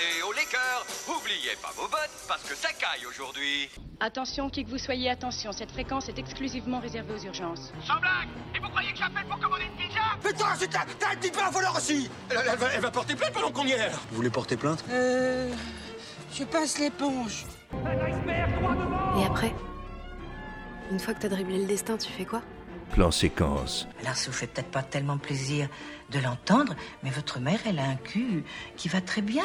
Et au Lakers, oubliez pas vos bottes parce que ça caille aujourd'hui. Attention, qui que vous soyez, attention, cette fréquence est exclusivement réservée aux urgences. Sans blague Et vous croyez que j'appelle pour commander une pizza? Putain, c'est t'as un petit peu un voleur aussi elle, elle va, elle va porter plainte pendant qu'on y est Vous voulez porter plainte? Euh. Je passe l'éponge. Et après Une fois que t'as dribblé le destin, tu fais quoi? Plan séquence. Alors ça vous fait peut-être pas tellement plaisir de l'entendre, mais votre mère, elle a un cul qui va très bien.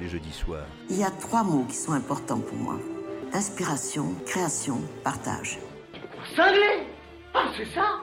les jeudis soirs. Il y a trois mots qui sont importants pour moi. Inspiration, création, partage. Cinglé Ah c'est ça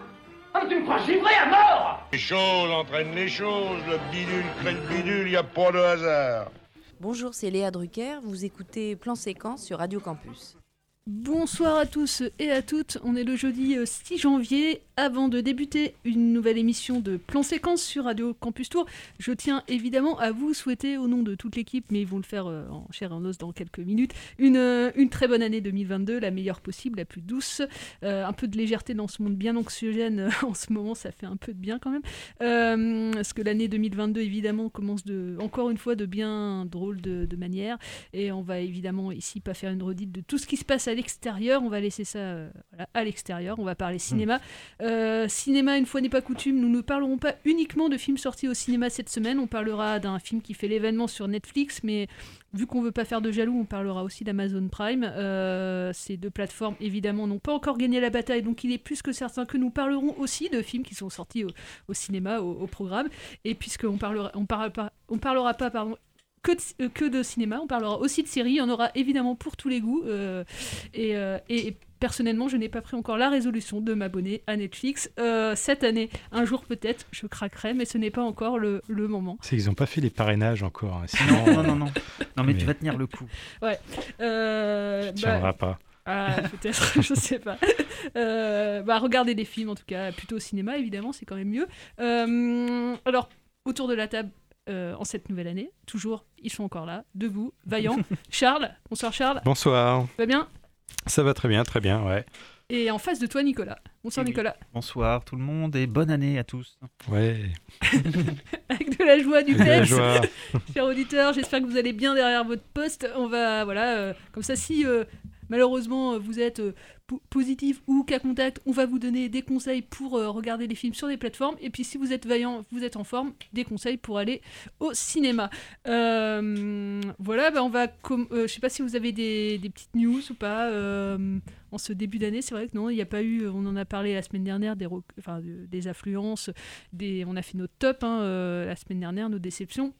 Ah tu me crois givré à mort Les choses entraînent les choses, le bidule crée le bidule, il n'y a pas de hasard. Bonjour, c'est Léa Drucker, vous écoutez Plan Séquence sur Radio Campus. Bonsoir à tous et à toutes, on est le jeudi 6 janvier. Avant de débuter une nouvelle émission de Plan Séquence sur Radio Campus Tour, je tiens évidemment à vous souhaiter au nom de toute l'équipe, mais ils vont le faire euh, en chair et en os dans quelques minutes, une, euh, une très bonne année 2022, la meilleure possible, la plus douce. Euh, un peu de légèreté dans ce monde bien anxiogène en ce moment, ça fait un peu de bien quand même. Euh, parce que l'année 2022 évidemment commence de, encore une fois de bien drôle de, de manière, et on va évidemment ici pas faire une redite de tout ce qui se passe à l'extérieur, on va laisser ça euh, à l'extérieur, on va parler cinéma. Euh, cinéma, une fois n'est pas coutume, nous ne parlerons pas uniquement de films sortis au cinéma cette semaine, on parlera d'un film qui fait l'événement sur Netflix, mais vu qu'on veut pas faire de jaloux, on parlera aussi d'Amazon Prime. Euh, ces deux plateformes, évidemment, n'ont pas encore gagné la bataille, donc il est plus que certain que nous parlerons aussi de films qui sont sortis au, cinéma, au, programme, et puisqu'on parlera, on parlera pas, on parlera pas, pardon, que de, euh, que de cinéma, on parlera aussi de séries, il y en aura évidemment pour tous les goûts. Personnellement, je n'ai pas pris encore la résolution de m'abonner à Netflix. Euh, cette année, un jour peut-être, je craquerai, mais ce n'est pas encore le, le moment. C'est qu'ils n'ont pas fait les parrainages encore. hein, sinon- Non, non, non, non. Non, mais tu vas tenir le coup. Ouais. Euh, Tu bah, pas. Ah, peut-être, je sais pas. Euh, bah, regardez des films, en tout cas, plutôt au cinéma, évidemment, c'est quand même mieux. Euh, alors, autour de la table, euh, en cette nouvelle année, toujours, ils sont encore là, debout, vaillants. Charles, bonsoir Charles. Bonsoir. Ça va bien? Ça va très bien, très bien, ouais. Et en face de toi, Nicolas. Bonsoir Oui. Nicolas. Bonsoir tout le monde et bonne année à tous. Ouais. Avec de la joie, du peps. Chers auditeurs, j'espère que vous allez bien derrière votre poste. On va, voilà, euh, comme ça, si euh, malheureusement euh, vous êtes euh, po- positif ou cas contact, on va vous donner des conseils pour euh, regarder les films sur des plateformes. Et puis si vous êtes vaillant, vous êtes en forme, des conseils pour aller au cinéma. Voilà, bah, on va. sais pas si vous avez des, petites news ou pas. en ce début d'année, c'est vrai que non, il n'y a pas eu, on en a parlé la semaine dernière, des, affluences, on a fait notre top hein, la semaine dernière, nos déceptions.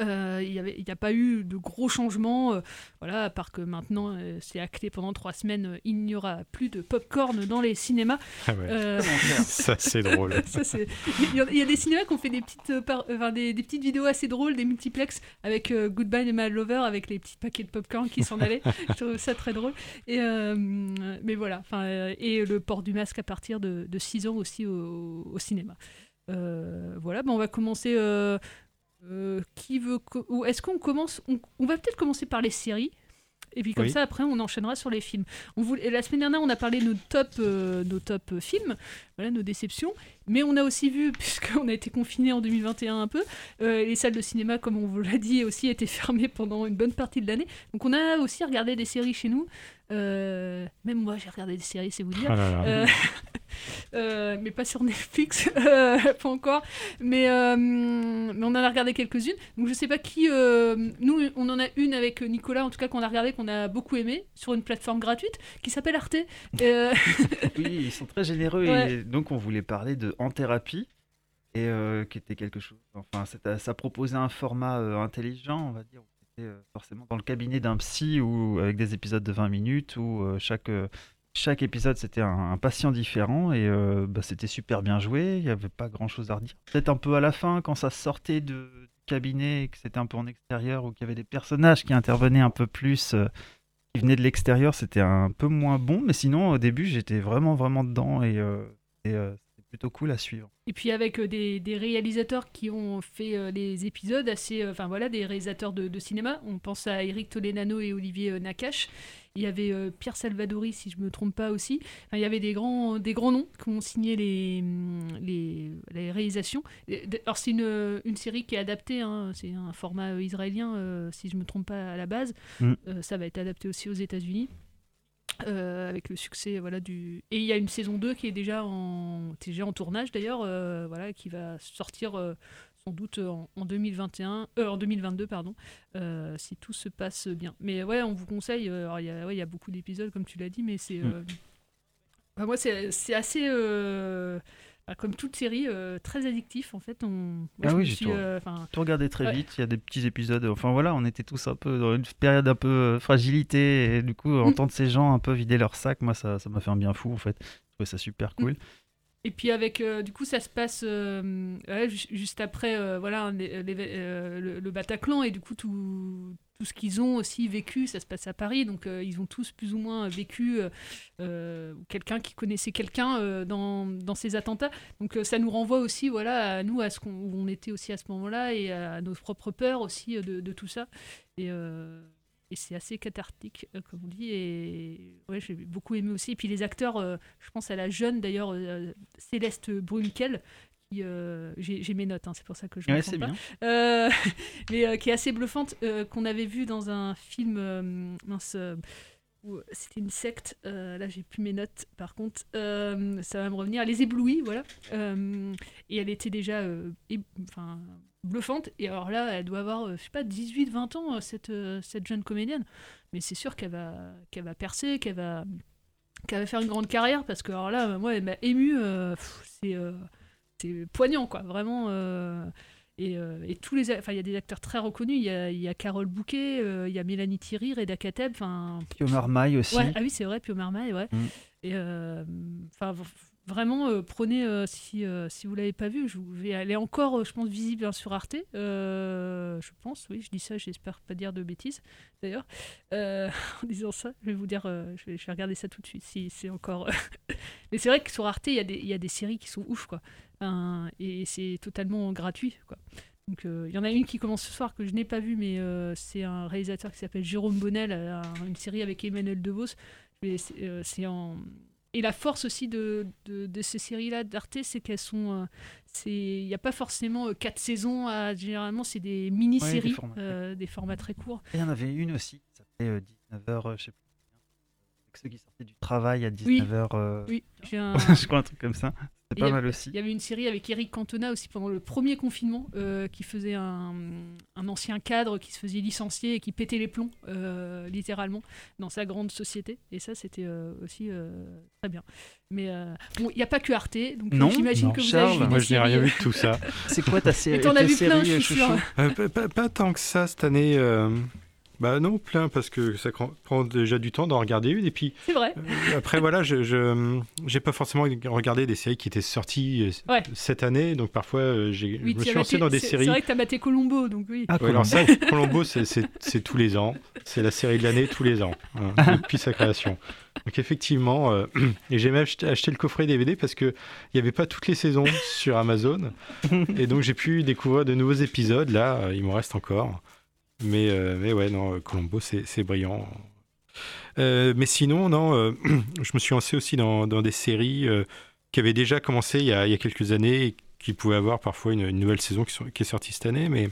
Euh, Il n'y a pas eu de gros changements, euh, voilà, à part que maintenant euh, c'est acté pendant trois semaines, euh, il n'y aura plus de popcorn dans les cinémas. Ah ouais. Euh, Ça, c'est drôle. Il y, a- il y a des cinémas qui ont fait des petites, euh, par- enfin, des, des petites vidéos assez drôles, des multiplex avec euh, Goodbye My Lover, avec les petits paquets de popcorn qui s'en allaient. Je trouve ça très drôle. Et, euh, mais voilà, enfin, euh, et le port du masque à partir de, de 6 ans aussi au, au cinéma. Euh, voilà, on va commencer. Euh, qui veut ou est-ce qu'on commence on, on va peut-être commencer par les séries et puis comme Oui. ça après on enchaînera sur les films. On voulait, la semaine dernière on a parlé de nos top euh, nos top euh, films, voilà nos déceptions, mais on a aussi vu puisqu'on a été confiné en 2021 un peu, euh, les salles de cinéma comme on vous l'a dit aussi étaient fermées pendant une bonne partie de l'année. Donc on a aussi regardé des séries chez nous. Euh, même moi j'ai regardé des séries, c'est vous dire. Ah là là. Euh, euh, mais pas sur Netflix, euh, pas encore. Mais, euh, mais on en a regardé quelques-unes. Donc je sais pas qui. euh, nous, on en a une avec Nicolas, en tout cas, qu'on a regardé, qu'on a beaucoup aimé, sur une plateforme gratuite, qui s'appelle Arte. Euh, Oui, ils sont très généreux Ouais. et donc on voulait parler de En thérapie et euh, qui était quelque chose. Enfin, ça proposait un format euh, intelligent, on va dire. Euh, forcément dans le cabinet d'un psy ou avec des épisodes de 20 minutes où euh, chaque euh, chaque épisode c'était un, patient différent et bah, c'était super bien joué. Il n'y avait pas grand chose à redire. Peut-être un peu à la fin quand ça sortait de cabinet, que c'était un peu en extérieur ou qu'il y avait des personnages qui intervenaient un peu plus, qui venaient de l'extérieur, c'était un peu moins bon. Mais sinon, au début, j'étais vraiment, vraiment dedans et, euh, et, plutôt cool à suivre. Et puis avec euh, des, des réalisateurs qui ont fait euh, les épisodes assez, euh, enfin voilà, des réalisateurs de, de cinéma. On pense à Eric Toledano et Olivier Nakache. Il y avait Pierre Salvadori, si je me trompe pas aussi. Enfin, il y avait des grands, des grands noms qui ont signé les, les, les réalisations. Alors c'est une, une série qui est adaptée, hein, c'est un format israélien, si je me trompe pas à la base. Mm. Euh, ça va être adapté aussi aux États-Unis. Euh, avec le succès voilà du et il y a une saison 2 qui est déjà en déjà en tournage d'ailleurs euh, voilà qui va sortir euh, sans doute en, en 2021 euh, en 2022 pardon si tout se passe bien mais ouais on vous conseille alors il y a ouais, y a beaucoup d'épisodes comme tu l'as dit mais c'est Mm. euh, bah, moi c'est assez comme toute série euh, très addictif en fait on moi, Ah je oui, me j'ai tout, euh, tout regardé très ouais. vite. Il y a des petits épisodes. Enfin voilà, on était tous un peu dans une période un peu euh, fragilité. Et du coup, entendre ces gens un peu vider leur sac, moi, ça ça m'a fait un bien fou en fait. Je trouvais ça super cool. Et puis avec, euh, du coup, ça se passe euh, juste après, euh, voilà, le, Bataclan et du coup tout, tout ce qu'ils ont aussi vécu, ça se passe à Paris, donc ils ont tous plus ou moins vécu quelqu'un qui connaissait quelqu'un dans, dans ces attentats. Donc ça nous renvoie aussi, voilà, à nous, à ce qu'on on était aussi à ce moment-là et à nos propres peurs aussi de, tout ça. Et c'est assez cathartique, euh, comme on dit. Et ouais, j'ai beaucoup aimé aussi. Et puis les acteurs, euh, je pense à la jeune d'ailleurs, euh, Céleste Brunkel. qui, J'ai mes notes, hein, c'est pour ça que je ne Ouais, c'est bien. pas. Euh, mais qui est assez bluffante, qu'on avait vu dans un film. mince. où c'était une secte, là j'ai plus mes notes par contre, ça va me revenir, Les Éblouis, voilà. Et elle était déjà enfin, bluffante, et alors là elle doit avoir, euh, je sais pas, 18-20 ans, euh, cette, euh, cette jeune comédienne, mais c'est sûr qu'elle va, qu'elle va percer, qu'elle va, qu'elle va faire une grande carrière, parce que alors là, moi elle m'a ému, c'est poignant quoi, vraiment. Et, euh, et tous les, enfin il y a des acteurs très reconnus. Il y a, y a Carole Bouquet, euh, il y a Mélanie Thierry, Reda Kateb, enfin. Pio Marmaille aussi. Ouais, ah oui c'est vrai, Pio Marmaille, ouais. Mm. Et euh, enfin vraiment prenez si si vous l'avez pas vu, je vais elle est encore, je pense visible hein, sur Arte. Je pense, oui, je dis ça, j'espère pas dire de bêtises d'ailleurs. En disant ça, je vais vous dire, je, vais, je vais regarder ça tout de suite si c'est encore. Mais c'est vrai que sur Arte, il y, a des- il y a des séries qui sont ouf, quoi. Enfin, et c'est totalement gratuit, quoi. Donc euh, il y en a une qui commence ce soir que je n'ai pas vue, mais euh, c'est un réalisateur qui s'appelle Jérôme Bonnel, euh, un- une série avec Emmanuel DeVos. Mais c'est euh, c'est en et la force aussi de, de, de ces séries-là d'Arte, c'est qu'elles sont. euh, il n'y a pas forcément euh, quatre saisons. à- généralement, c'est des mini-séries, Ouais, des formats, euh, des formats très courts. Il y en avait une aussi qui s'appelait 19h, je sais plus. Avec ceux qui sortaient du travail à Oui. 19h. Oui, j'ai un- je crois un truc comme ça. Et C'était pas il y a- mal aussi. Il y avait une série avec Eric Cantona aussi pendant le premier confinement euh, qui faisait un, un ancien cadre qui se faisait licencier et qui pétait les plombs, euh, littéralement, dans sa grande société. Et ça, c'était euh, aussi euh, très bien. Mais euh, bon, il n'y a pas que Arte, donc Non, j'imagine que vous Charles, avez vu moi, je n'ai rien vu de tout ça. C'est quoi ta série t'en as vu plein, série, je suis chouchou? Sûre. Euh, pas, pas- pas tant que ça cette année. Euh, Bah non, plein, parce que ça prend déjà du temps d'en regarder une. Et puis C'est vrai. euh, après, voilà, je je- j'ai pas forcément regardé des séries qui étaient sorties euh, Ouais. cette année. Donc parfois, euh, j'ai- Oui, je me suis lancé dans des séries. C'est vrai que tu as maté Colombo, donc oui. Ah, Ouais, alors ça, Colombo, c'est- tous les ans. C'est la série de l'année tous les ans, hein, depuis sa création. Donc effectivement, euh, et j'ai même acheté, acheté le coffret DVD parce que il n'y avait pas toutes les saisons sur Amazon. Et donc j'ai pu découvrir de nouveaux épisodes. Là, euh, il m'en reste encore. Mais, euh, mais ouais, non, Colombo, c'est brillant. Euh, mais sinon, non, euh, je me suis lancé aussi dans, dans des séries euh, qui avaient déjà commencé il y a, il y a quelques années et qui pouvaient avoir parfois une, une nouvelle saison qui, sont- qui est sortie cette année. Mais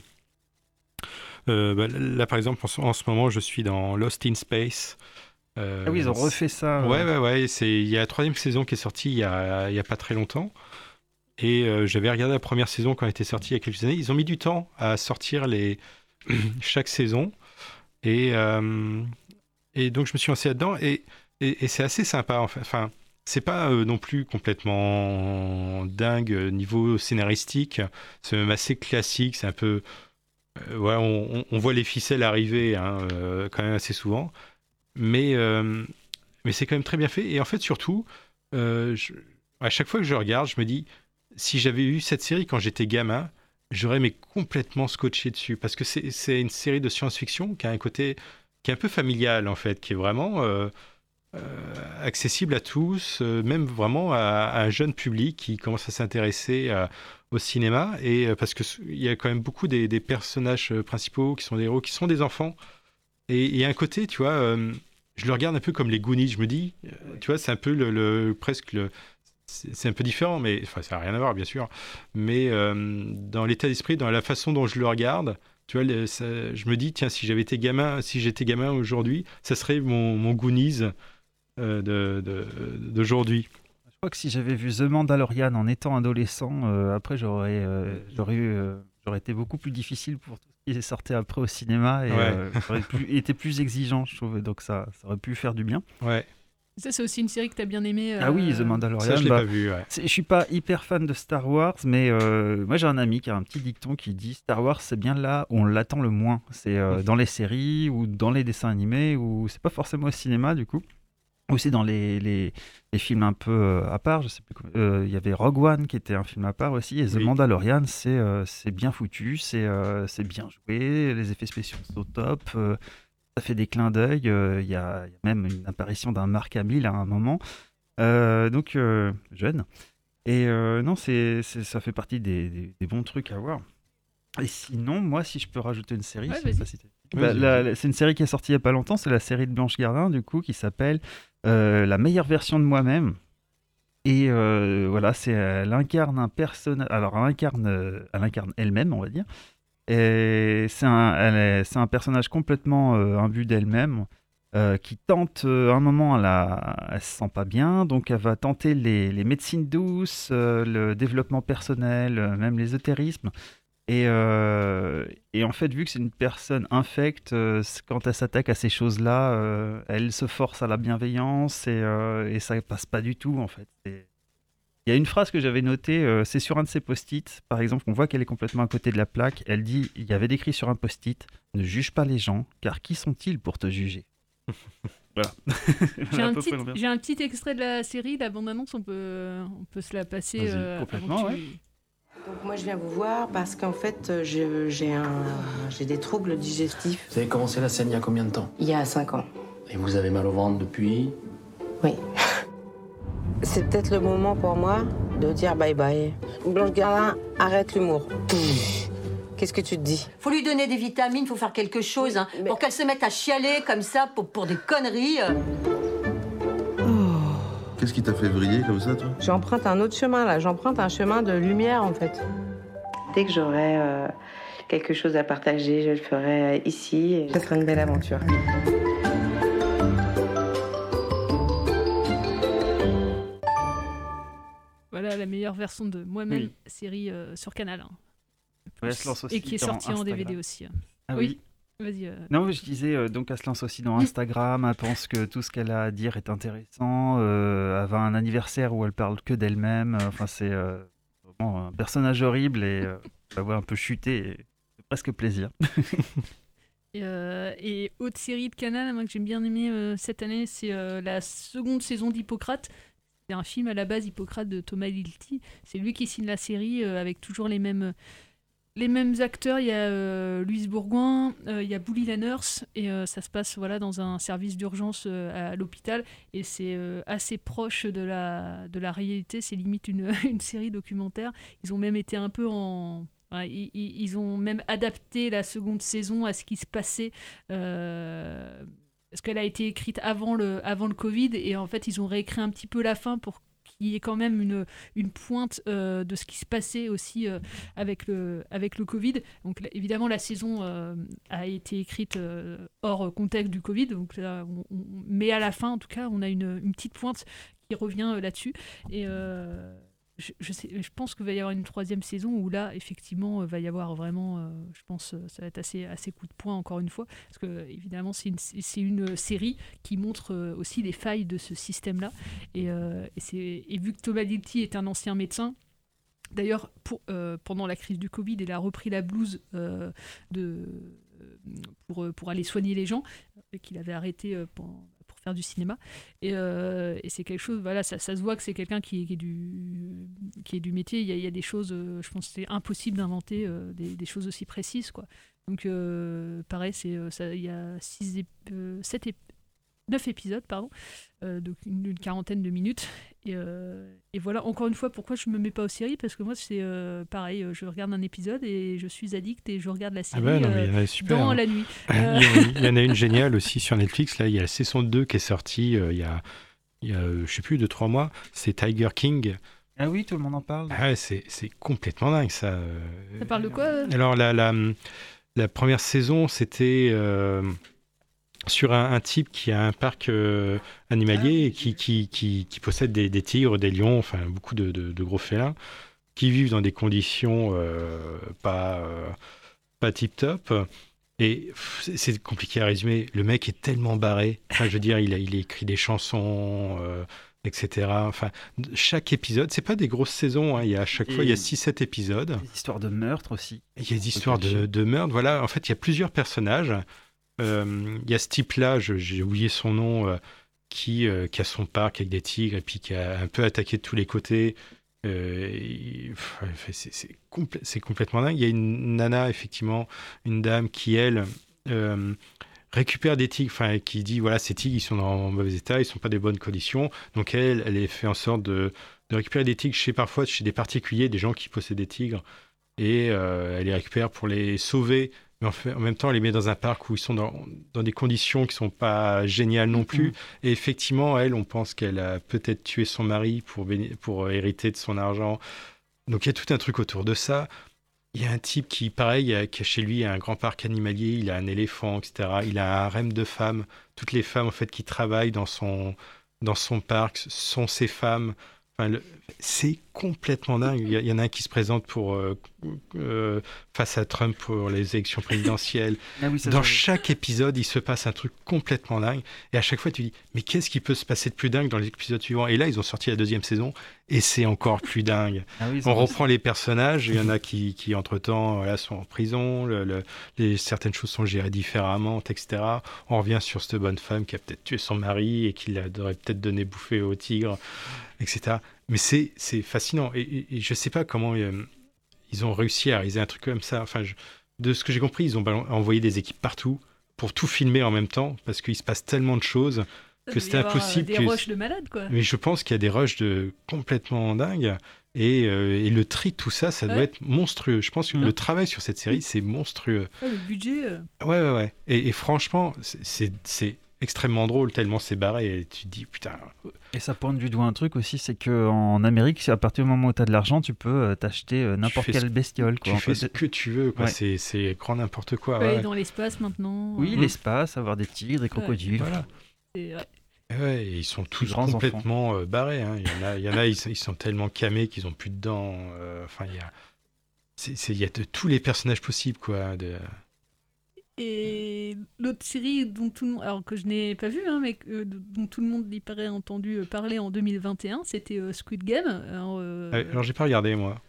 euh, bah, là, par exemple, en ce, en ce moment, je suis dans Lost in Space. Euh, Ah oui, ils ont refait ça. euh. Ouais, ouais, ouais. Il y a la troisième saison qui est sortie il y a, a pas très longtemps. Et euh, j'avais regardé la première saison quand elle était sortie il y a quelques années. Ils ont mis du temps à sortir les... chaque saison. Et, euh, et donc, je me suis lancé là-dedans. Et, et, c'est assez sympa. Enfin, enfin c'est pas euh, non plus complètement dingue euh, niveau scénaristique. C'est même assez classique. C'est un peu. ouais, on, voit les ficelles arriver hein, quand même assez souvent. Mais, mais c'est quand même très bien fait. Et en fait, surtout, à chaque fois que je regarde, je me dis si j'avais eu cette série quand j'étais gamin, j'aurais mais complètement scotché dessus parce que c'est une série de science-fiction qui a un côté qui est un peu familial en fait, qui est vraiment euh, euh, accessible à tous, euh, même vraiment à, un jeune public qui commence à s'intéresser au cinéma. Et parce que il y a quand même beaucoup des, personnages principaux qui sont des héros, qui sont des enfants. Et il y a un côté, tu vois, je le regarde un peu comme les Goonies, je me dis, tu vois, c'est un peu le, presque le c'est un peu différent, mais enfin, ça n'a rien à voir, bien sûr. Mais dans l'état d'esprit, dans la façon dont je le regarde, tu vois, je me dis, tiens, si j'avais été gamin, si j'étais gamin aujourd'hui, ça serait mon, mon Goonies euh, d'aujourd'hui. Je crois que si j'avais vu The Mandalorian en étant adolescent, euh, après j'aurais euh, été beaucoup plus difficile pour tout ce qui sortait après au cinéma et j'aurais été plus exigeant, je trouve. Donc ça, ça aurait pu faire du bien. Ouais. Ça, c'est aussi une série que tu as bien aimée. Ah oui, The euh, Mandalorian. Ça, je l'ai bah, pas vu. Ouais. Je suis pas hyper fan de Star Wars, mais euh, moi j'ai un ami qui a un petit dicton qui dit Star Wars, c'est bien là où on l'attend le moins. C'est euh, dans les séries ou dans les dessins animés ou c'est pas forcément au cinéma du coup. Aussi dans les, les, les films un peu à part, je sais plus. Il y avait Rogue One qui était un film à part aussi, et The Mandalorian, c'est c'est bien foutu, c'est c'est bien joué, les effets spéciaux sont au top ça fait des clins d'œil. Euh, il y, a même une apparition d'un Mark Hamill à un moment. Euh, donc, euh, jeune. Et non, c'est, ça fait partie des, bons trucs à voir. Et sinon, moi, si je peux rajouter une série, bah, c'est une série qui est sortie il n'y a pas longtemps, c'est la série de Blanche Gardin, du coup, qui s'appelle La meilleure version de moi-même. Et voilà, c'est elle incarne un personnage. Alors, elle incarne, elle incarne elle-même, on va dire. Et c'est un, personnage complètement euh, imbu d'elle-même. Euh, qui tente, euh, un moment, elle, ne se sent pas bien, donc elle va tenter les, médecines douces, le développement personnel, même l'ésotérisme. Et, et, en fait, vu que c'est une personne infecte, quand elle s'attaque à ces choses-là, elle se force à la bienveillance et, et ça passe pas du tout, en fait. Il y a une phrase que j'avais notée, euh, c'est sur un de ses post-it, par exemple, on voit qu'elle est complètement à côté de la plaque. Elle dit il y avait décrit sur un post-it Ne juge pas les gens, car qui sont-ils pour te juger? Voilà. J'ai un, petit extrait de la série, la bande-annonce, on peut, on peut se la passer. Euh, complètement, ouais. Donc moi je viens vous voir parce qu'en fait euh, j'ai des troubles digestifs. Vous avez commencé la scène il y a combien de temps? Il y a 5 ans. Et vous avez mal au ventre depuis? Oui. C'est peut-être le moment pour moi de dire bye bye. Blanche Gardin, arrête l'humour. Qu'est-ce que tu te dis? Faut lui donner des vitamines, faut faire quelque chose hein, pour qu'elle se mette à chialer comme ça pour, pour des conneries. Oh. Qu'est-ce qui t'a fait vriller comme ça, toi? J'emprunte un autre chemin là, j'emprunte un chemin de lumière en fait. Dès que j'aurai euh, quelque chose à partager, je le ferai ici. Ce sera une belle aventure. La meilleure version de moi-même, série euh, sur Canal. Hein. et qui est sortie en DVD aussi. Hein. Ah oui. Vas-y. Euh. Non, je disais, euh, donc elle se lance aussi dans Instagram, elle pense que tout ce qu'elle a à dire est intéressant, elle va un anniversaire où elle parle que d'elle-même, enfin c'est vraiment un personnage horrible et va voir un peu chuter, c'est presque plaisir. et, autre série de Canal, moi que j'aime bien aimé cette année, c'est la seconde saison d'Hippocrate. Un film à la base, Hippocrate de Thomas Lilti. C'est lui qui signe la série euh, avec toujours les mêmes, les mêmes acteurs. Il y a euh, Louise Bourgoin, euh, il y a Bouli la nurse, et ça se passe voilà, dans un service d'urgence à l'hôpital. Et c'est assez proche de la, de la réalité. C'est limite une, série documentaire. Ils ont même été un peu en. ils, ont même adapté la seconde saison à ce qui se passait parce qu'elle a été écrite avant le, Covid, et en fait, ils ont réécrit un petit peu la fin pour qu'il y ait quand même une, une pointe euh, de ce qui se passait aussi euh, avec, le, avec le Covid. Donc évidemment, la saison euh, a été écrite hors contexte du Covid, donc, mais à la fin, en tout cas, on a une, une petite pointe qui revient là-dessus. Et je, pense qu'il va y avoir une troisième saison où là, effectivement, va y avoir vraiment, euh, je pense, euh, ça va être assez, assez coup de poing encore une fois, parce que évidemment, c'est une, série qui montre euh, aussi les failles de ce système-là. Et, et, vu que Thomas est un ancien médecin, D'ailleurs, pour, pendant la crise du Covid, il a repris la blouse de, pour, pour aller soigner les gens, qu'il avait arrêté pendant, faire du cinéma. Et, euh, et c'est quelque chose, voilà, ça, se voit que c'est quelqu'un qui, est du, qui est du métier, il y, a- des choses, euh, je pense que c'est impossible d'inventer euh, des, choses aussi précises. Quoi. Donc, pareil, c'est, ça- il y a six ép- euh, sept ép- neuf épisodes, pardon, donc une, une quarantaine de minutes. Et, euh, et voilà, encore une fois, pourquoi je me mets pas aux séries Parce que moi, c'est euh, pareil, euh, je regarde un épisode et je suis addict et je regarde la Ah série bah non, mais il y en a super. dans hein. la nuit. Il y, en a- il y en a une géniale aussi sur Netflix. Là, il y a la saison 2 qui est sortie euh, il y a, il y a je sais plus, 2-3 mois. C'est Tiger King. Ah oui, tout le monde en parle. Ah ouais, c'est c'est complètement dingue ça. Ça parle de quoi euh? Alors, la, la, la première saison, c'était euh, sur un, un type qui a un parc euh, animalier et qui, qui, qui, qui possède des, des tigres, des lions, enfin beaucoup de, de- de gros félins, qui vivent dans des conditions euh, pas, euh, pas tip-top. Et c'est- compliqué à résumer. Le mec est tellement barré. Enfin, je veux dire, il a, il a écrit des chansons, etc. Enfin, chaque épisode, c'est pas des grosses saisons. hein. Il y a à chaque fois, il y a Et- 6-7 épisodes. Des histoires de meurtre aussi. Il y a des histoires de, de meurtre. Voilà, en fait, il y a plusieurs personnages. Euh, il y a ce type-là, j'ai oublié son nom, euh, qui, euh, qui a son parc avec des tigres et puis qui a un peu attaqué de tous les côtés. Euh, c'est c'est complè- c'est complètement dingue. Il y a une nana, effectivement, une dame qui, elle, euh, récupère des tigres, enfin, qui dit voilà, ces tigres, ils sont en mauvais état, ils sont pas des bonnes conditions. Donc, elle, elle fait en sorte de, récupérer des tigres chez parfois chez des particuliers, des gens qui possèdent des tigres et euh, elle les récupère pour les sauver. Mais en, fait- en même temps, elle les met dans un parc où ils sont dans, dans des conditions qui sont pas géniales non plus. Et effectivement, elle, on pense qu'elle a peut-être tué son mari pour, pour euh, hériter de son argent. Donc il y a tout un truc autour de ça. Il y a un type qui, pareil, a- qui a chez lui un grand parc animalier, il a un éléphant, etc. Il a un harem de femmes. Toutes les femmes, en fait, qui travaillent dans son, dans son parc sont ses femmes. Enfin, c'est complètement dingue. Il y, en a un qui se présente pour, euh, euh, face à Trump pour les élections présidentielles. Ah oui, Dans chaque épisode, il se passe un truc complètement dingue. Et à chaque fois, tu dis, mais qu'est-ce qui peut se passer de plus dingue dans les épisodes suivants Et là, ils ont sorti la deuxième saison, et c'est encore plus dingue. Ah oui, On reprend les personnages, il y en a qui, qui entre-temps, voilà, sont en prison, le- le- les, certaines choses sont gérées différemment, etc. On revient sur cette bonne femme qui a peut-être tué son mari et qui l'aurait peut-être donné bouffer au tigre, etc. Mais c'est c'est fascinant. Et, et- et je sais pas comment euh, ils ont réussi à réaliser un truc comme ça. Enfin, je- de ce que j'ai compris, ils ont envoyé des équipes partout pour tout filmer en même temps, parce qu'il se passe tellement de choses que c'était euh, impossible. Des que- rushs de malade, quoi. mais je pense qu'il y a des rushs de complètement dingues. Et, euh, et le tri de tout ça, ça doit être monstrueux. Je pense que le travail sur cette série, c'est monstrueux. Ouais, le budget. euh, Ouais, ouais, ouais. Et, et franchement, c'est c'est extrêmement drôle, tellement c'est barré. Et tu te dis, putain. Et ça pointe du doigt un truc aussi, c'est qu'en Amérique, à partir du moment où tu as de l'argent, tu peux euh, t'acheter euh, n'importe ce- quelle bestiole. Tu Quoi, fais fait. ce que tu veux, quoi. Ouais. C'est- C'est grand n'importe quoi. aller ouais. dans l'espace maintenant. Oui, euh, l'espace, avoir des tigres, des crocodiles. Voilà. ouais. Et ils sont tous enfants. complètement barrés. hein. Il y en a, il y en a ils, sont- ils sont tellement camés qu'ils ont plus de dents. euh, Enfin, il y a, c'est- il y a de tous les personnages possibles, quoi. de- Et l'autre série dont tout le monde, alors que je n'ai pas vu, hein, mais que- dont tout le monde y paraît entendu euh, parler en 2021, c'était euh, Squid Game. Alors, euh, Alors, j'ai pas regardé, moi.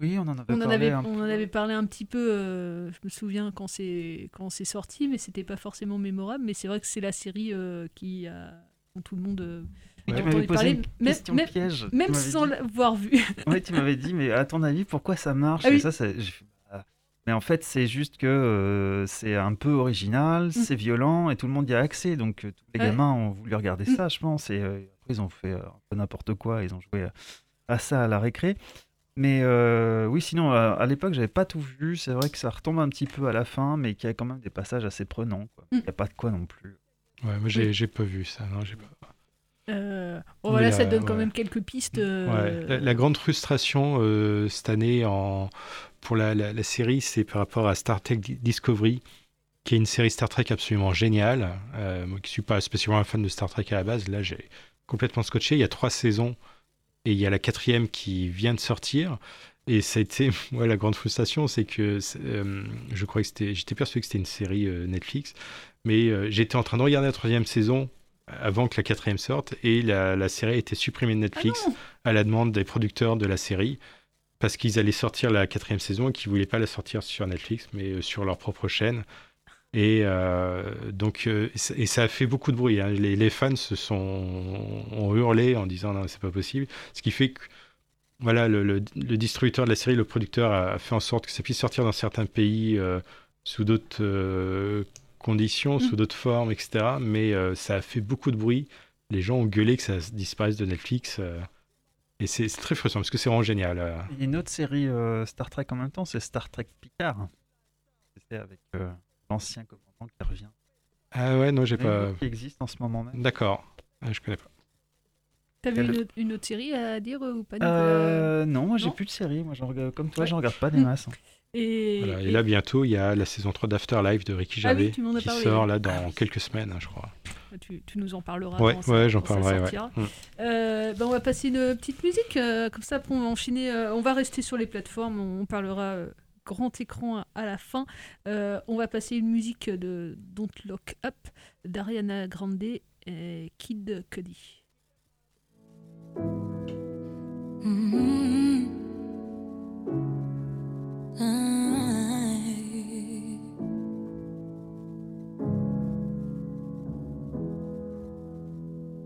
Oui, on en avait on en parlé. avait, un on en avait parlé un petit peu, euh, je me souviens quand c'est quand c'est sorti, mais c'était pas forcément mémorable. Mais c'est vrai que c'est la série euh, qui a dont tout le monde euh, Mais a tu entendu m'avais posé parler, une même, question même- piège. Même sans l'avoir vu. Ouais, tu m'avais dit, mais à ton avis, pourquoi ça marche? Ah Et ça, ça- j'ai fait, Mais en fait, c'est juste que euh, c'est un peu original, c'est violent et tout le monde y a accès. Donc, euh, tous les Mm. Ouais. gamins ont voulu regarder Mm. ça, je pense. Et euh, après, ils ont fait euh, un peu n'importe quoi. Ils ont joué à, à ça à la récré. Mais euh, oui, sinon, à, à l'époque, j'avais pas tout vu. C'est vrai que ça retombe un petit peu à la fin, mais qu'il y a quand même des passages assez prenants. quoi. Mm. Il n'y a pas de quoi non plus. Ouais, moi, j'ai j'ai pas vu ça. Non, j'ai pas. Euh, bon, Mais voilà, ça donne quand ouais. même quelques pistes. euh, Ouais, la, la grande frustration euh, cette année en, pour la, la- la série, c'est par rapport à Star Trek Di- Discovery, qui est une série Star Trek absolument géniale. Euh, moi qui suis pas spécialement un fan de Star Trek à la base, là j'ai complètement scotché. Il y a trois saisons et il y a la quatrième qui vient de sortir. Et ça a été, moi, la grande frustration, c'est que euh, je crois que c'était, j'étais persuadé que c'était une série euh, Netflix, mais j'étais en train de regarder la troisième saison avant que la quatrième sorte et la, la série a été supprimée de Netflix à la demande des producteurs de la série parce qu'ils allaient sortir la quatrième saison et qu'ils voulaient pas la sortir sur Netflix mais euh, sur leur propre chaîne. Et euh, donc, euh, et ça- a fait beaucoup de bruit. hein. Les, les fans se sont ont hurlé en disant non, c'est pas possible. Ce qui fait que voilà, le, le- le distributeur de la série, le producteur, a, fait en sorte que ça puisse sortir dans certains pays euh, sous d'autres euh, conditions, sous Mm. d'autres formes, etc. Mais ça a fait beaucoup de bruit. Les gens ont gueulé que ça disparaisse de Netflix. Et c'est très frustrant parce que c'est vraiment génial. euh. Il y a une autre série euh, Star Trek en même temps, c'est Star Trek Picard. C'est avec euh, l'ancien commandant qui revient. Ah ouais, non, j'ai pas. Qui existe en ce moment même. D'accord. Ah, je connais pas. T'avais une, autre- une autre série à dire ou pas Euh, non, moi j'ai plus de série. Moi, j'en regarde, comme toi, Ouais. j'en regarde pas des masses. hein. Et, Voilà, et et- là, bientôt, il y a la saison 3 d'Afterlife de Ricky Ah oui, Gervais qui parlé. sort là dans quelques semaines, hein, je crois. tu, tu nous en parleras. Ouais, j'en parlerai, ouais. Mm. Euh, ben, on va passer une petite musique, euh, comme ça pour enchaîner. euh, on va rester sur les plateformes, on parlera euh, grand écran à, à la fin. Euh, on va passer une musique de Don't Lock Up d'Ariana Grande et Kid Cudi.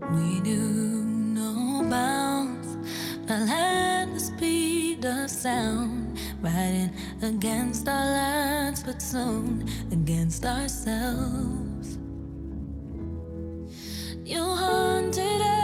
We knew no bounds, but at the speed of sound, riding against our lights, but soon against ourselves. You haunted every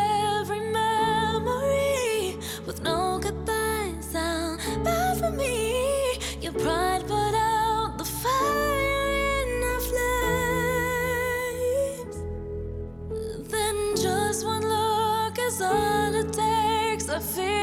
I feel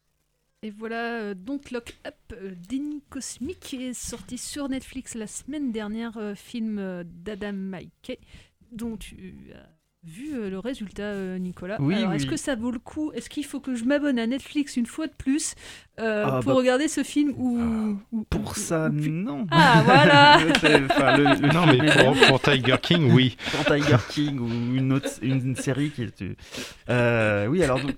Et voilà, euh, Don't Lock Up, euh, Déni Cosmique, qui est sorti sur Netflix la semaine dernière, euh, film euh, d'Adam McKay, dont tu as vu euh, le résultat, euh, Nicolas. Oui, Alors, est-ce oui. que ça vaut le coup? Est-ce qu'il faut que je m'abonne à Netflix une fois de plus euh, Ah, pour bah, regarder ce film ou, ou- Pour ça, non. Ah, voilà C'est- enfin, le- le Non, mais pour- Tiger King, oui. pour Tiger King ou une autre une série qui est. Euh, oui, alors donc.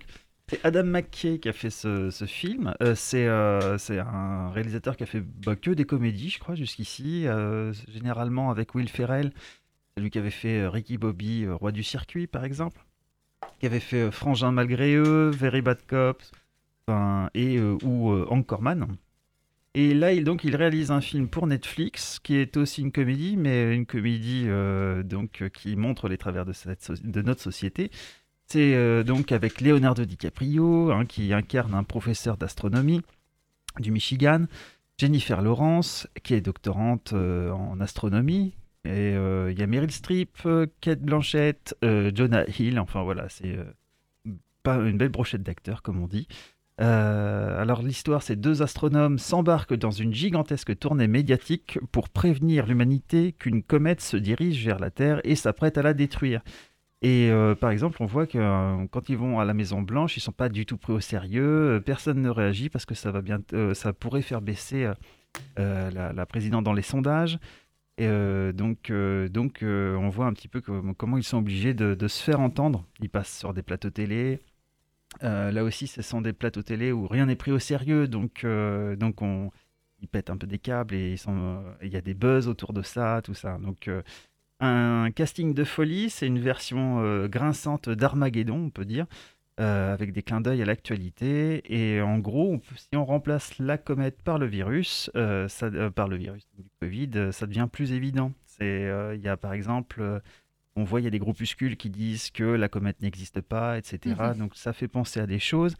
C'est Adam McKay qui a fait ce, film. Euh, c'est euh, c'est un réalisateur qui a fait bah, que des comédies, je crois, jusqu'ici. euh, généralement avec Will Ferrell. C'est lui qui avait fait Ricky Bobby, Roi du circuit, par exemple. Qui avait fait Frangin malgré eux, Very Bad Cops, et, ou Anchorman. Et là, il, donc, il réalise un film pour Netflix qui est aussi une comédie, mais une comédie donc, qui montre les travers de notre société. C'est euh, donc avec Leonardo DiCaprio, hein, qui incarne un professeur d'astronomie du Michigan, Jennifer Lawrence, qui est doctorante euh, en astronomie, et euh, il y a Meryl Streep, euh, Kate Blanchett, euh, Jonah Hill, enfin voilà, c'est euh, pas une belle brochette d'acteurs, comme on dit. Euh, alors l'histoire, c'est deux astronomes s'embarquent dans une gigantesque tournée médiatique pour prévenir l'humanité qu'une comète se dirige vers la Terre et s'apprête à la détruire. Et euh, par exemple, on voit que euh, quand ils vont à la Maison Blanche, ils sont pas du tout pris au sérieux. euh, Personne ne réagit parce que ça va bien, ça pourrait faire baisser la, présidente dans les sondages. Et donc, donc on voit un petit peu comment ils sont obligés de, se faire entendre. Ils passent sur des plateaux télé. Là aussi, ce sont des plateaux télé où rien n'est pris au sérieux. Donc, donc on, ils pètent un peu des câbles et il y a des buzz autour de ça, tout ça. Donc, un casting de folie, c'est une version euh, grinçante d'Armageddon, on peut dire, euh, avec des clins d'œil à l'actualité. Et en gros, on peut- si on remplace la comète par le virus, euh, ça, par le virus du Covid, ça devient plus évident. Il y a par exemple, on voit il y a des groupuscules qui disent que la comète n'existe pas, etc. Mhm. Donc ça fait penser à des choses.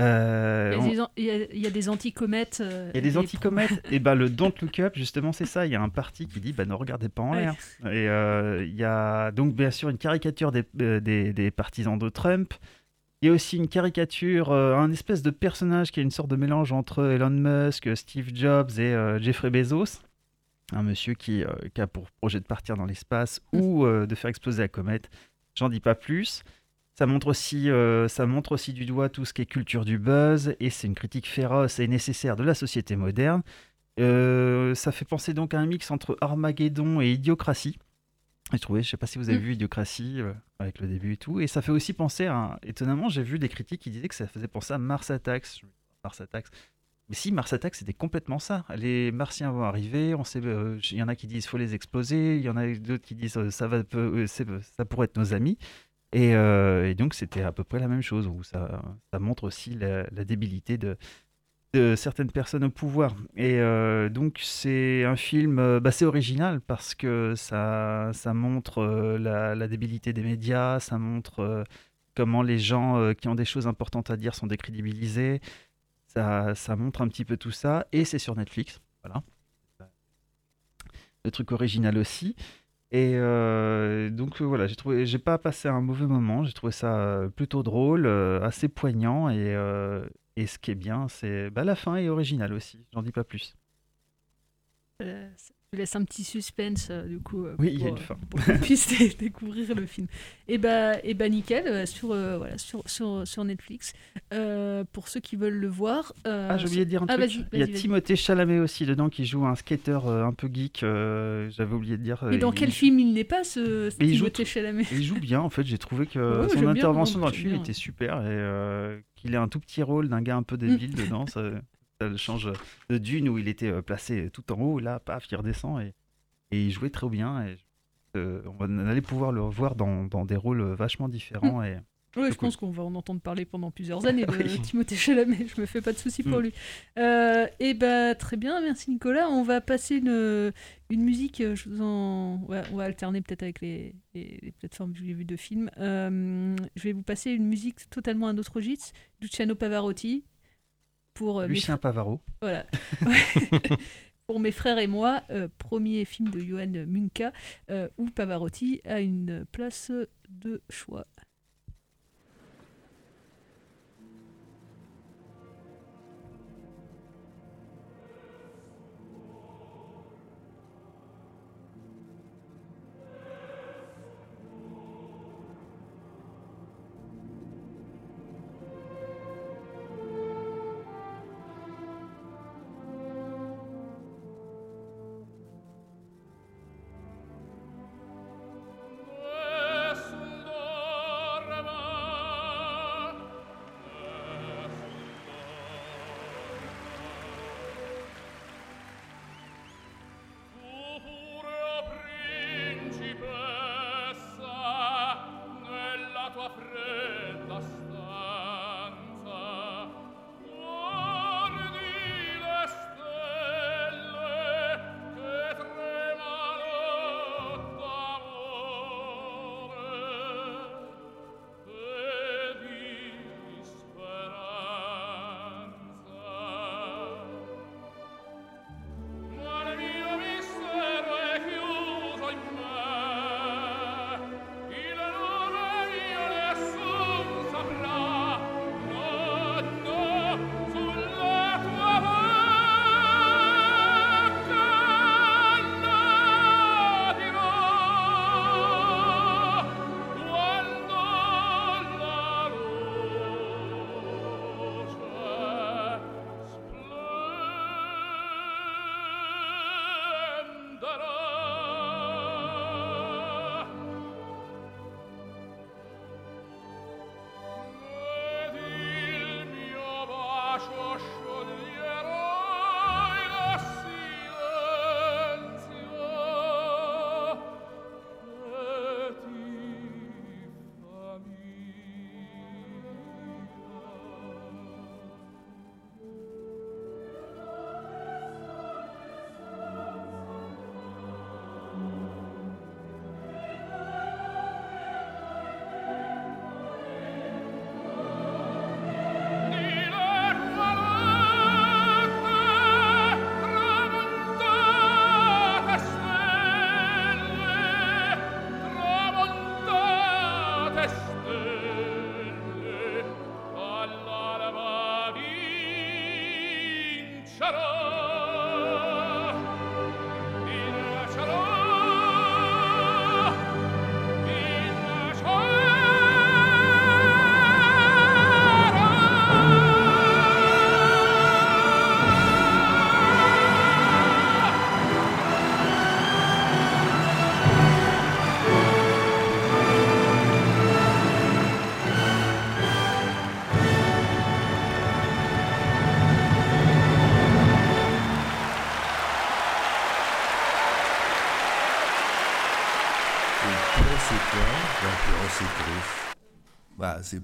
Euh, Il y a on- des an- il y a, il y a des anticomètes. euh, il y a des et- anticomètes. et ben le Don't Look Up, justement, c'est ça. Il y a un parti qui dit bah, ne regardez pas en Ouais. l'air. Et euh, il y a donc bien sûr une caricature des, euh, des, des partisans de Trump. Il y a aussi une caricature, euh, un espèce de personnage qui est une sorte de mélange entre Elon Musk, Steve Jobs et Jeffrey Bezos. Un monsieur qui, qui a pour projet de partir dans l'espace ou euh, de faire exploser la comète. J'en dis pas plus. Ça montre, aussi, euh, ça montre aussi du doigt tout ce qui est culture du buzz, et c'est une critique féroce et nécessaire de la société moderne. Euh, ça fait penser donc à un mix entre Armageddon et Idiocratie. J'ai trouvé, je sais pas si vous avez Mm. vu Idiocratie euh, avec le début et tout, et ça fait aussi penser à. Étonnamment, j'ai vu des critiques qui disaient que ça faisait penser à Mars Attacks. Dis, Mars Attacks. Mais si, Mars Attacks, c'était complètement ça. Les Martiens vont arriver, euh, il y en a qui disent faut les exploser, il y en a d'autres qui disent ça va, ça pourrait être nos amis. Et, euh, et donc c'était à peu près la même chose, où ça, montre aussi la, débilité de, certaines personnes au pouvoir. Et euh, donc c'est un film, euh, bah, c'est original parce que ça, montre la, débilité des médias, ça montre comment les gens qui ont des choses importantes à dire sont décrédibilisés. Ça montre un petit peu tout ça, et c'est sur Netflix. Voilà. Le truc original aussi. Et euh, donc euh, voilà, j'ai trouvé, j'ai pas passé un mauvais moment. J'ai trouvé ça euh, plutôt drôle, assez poignant, et, et ce qui est bien, c'est bah, la fin est originale aussi. J'en dis pas plus. Euh, laisses un petit suspense, euh, du coup, euh, Oui, il y a une fin. pour qu'on puisse dé- découvrir le film. Et bah, et bah nickel, euh, sur, euh, voilà, sur, sur, sur Netflix. Euh, pour ceux qui veulent le voir. euh, Ah, j'ai oublié de dire un ah, truc. vas-y, il y a vas-y. Timothée Chalamet aussi dedans qui joue un skater euh, un peu geek. euh, J'avais oublié de dire. euh, Mais dans il- quel film il n'est pas, ce joue Timothée Chalamet? Il joue bien, en fait. J'ai trouvé que Ouais, son bien, intervention dans le film bien. était super et euh, qu'il ait un tout petit rôle d'un gars un peu débile dedans, ça le change de Dune où il était euh, placé tout en haut. Là, paf, il redescend et, et il jouait très bien. Et euh, on allait pouvoir le revoir dans, dans des rôles vachement différents. Et... Oui, je cool. pense qu'on va en entendre parler pendant plusieurs années de Oui. Timothée Chalamet. Je me fais pas de soucis pour Mm. lui. Euh, et bah très bien, merci Nicolas. On va passer une, une musique. euh, Je vous en... ouais, on va alterner peut-être avec les, les- les plateformes que j'ai vues de films. Euh, je vais vous passer une musique totalement à notre registre, Luciano Pavarotti. Pour euh, mes Lucien Pavaro. Voilà. Ouais. Pour mes frères et moi, euh, premier film de Johan Munka, euh, où Pavarotti a une place de choix.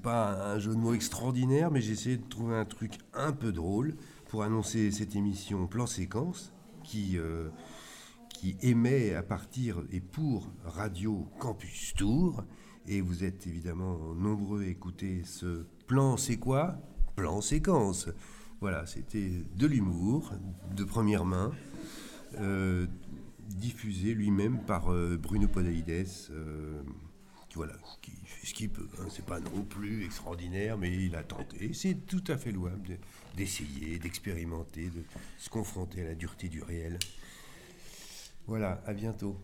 Pas un jeu de mots extraordinaire, mais j'ai essayé de trouver un truc un peu drôle pour annoncer cette émission Plan Séquence qui, euh, qui émet à partir et pour Radio Campus Tour. Et vous êtes évidemment nombreux à écouter ce plan, c'est quoi? Plan Séquence. Voilà, c'était de l'humour, de première main, euh, diffusé lui-même par euh, Bruno Podalides. voilà, qui ce qu'il peut. hein. C'est pas non plus extraordinaire, mais il a tenté. C'est tout à fait louable de- d'essayer, d'expérimenter, de se confronter à la dureté du réel. Voilà, à bientôt.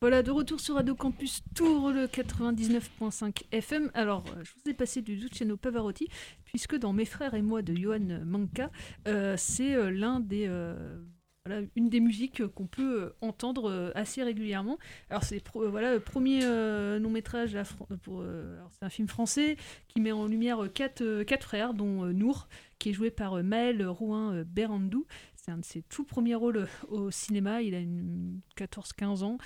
Voilà, de retour sur Radio Campus Tour, le 99.5 FM. Alors, euh, je vous ai passé du Luciano Pavarotti, puisque dans Mes frères et moi de Johan Manca, euh, c'est euh, l'un des. Une des musiques qu'on peut euh, entendre euh, assez régulièrement. Alors c'est euh, le premier long métrage c'est un film français qui met en lumière quatre, quatre frères dont Nour qui est joué par Maël Rouin Berandou. C'est un de ses tout premiers rôles euh, au cinéma. Il a une 14-15 ans.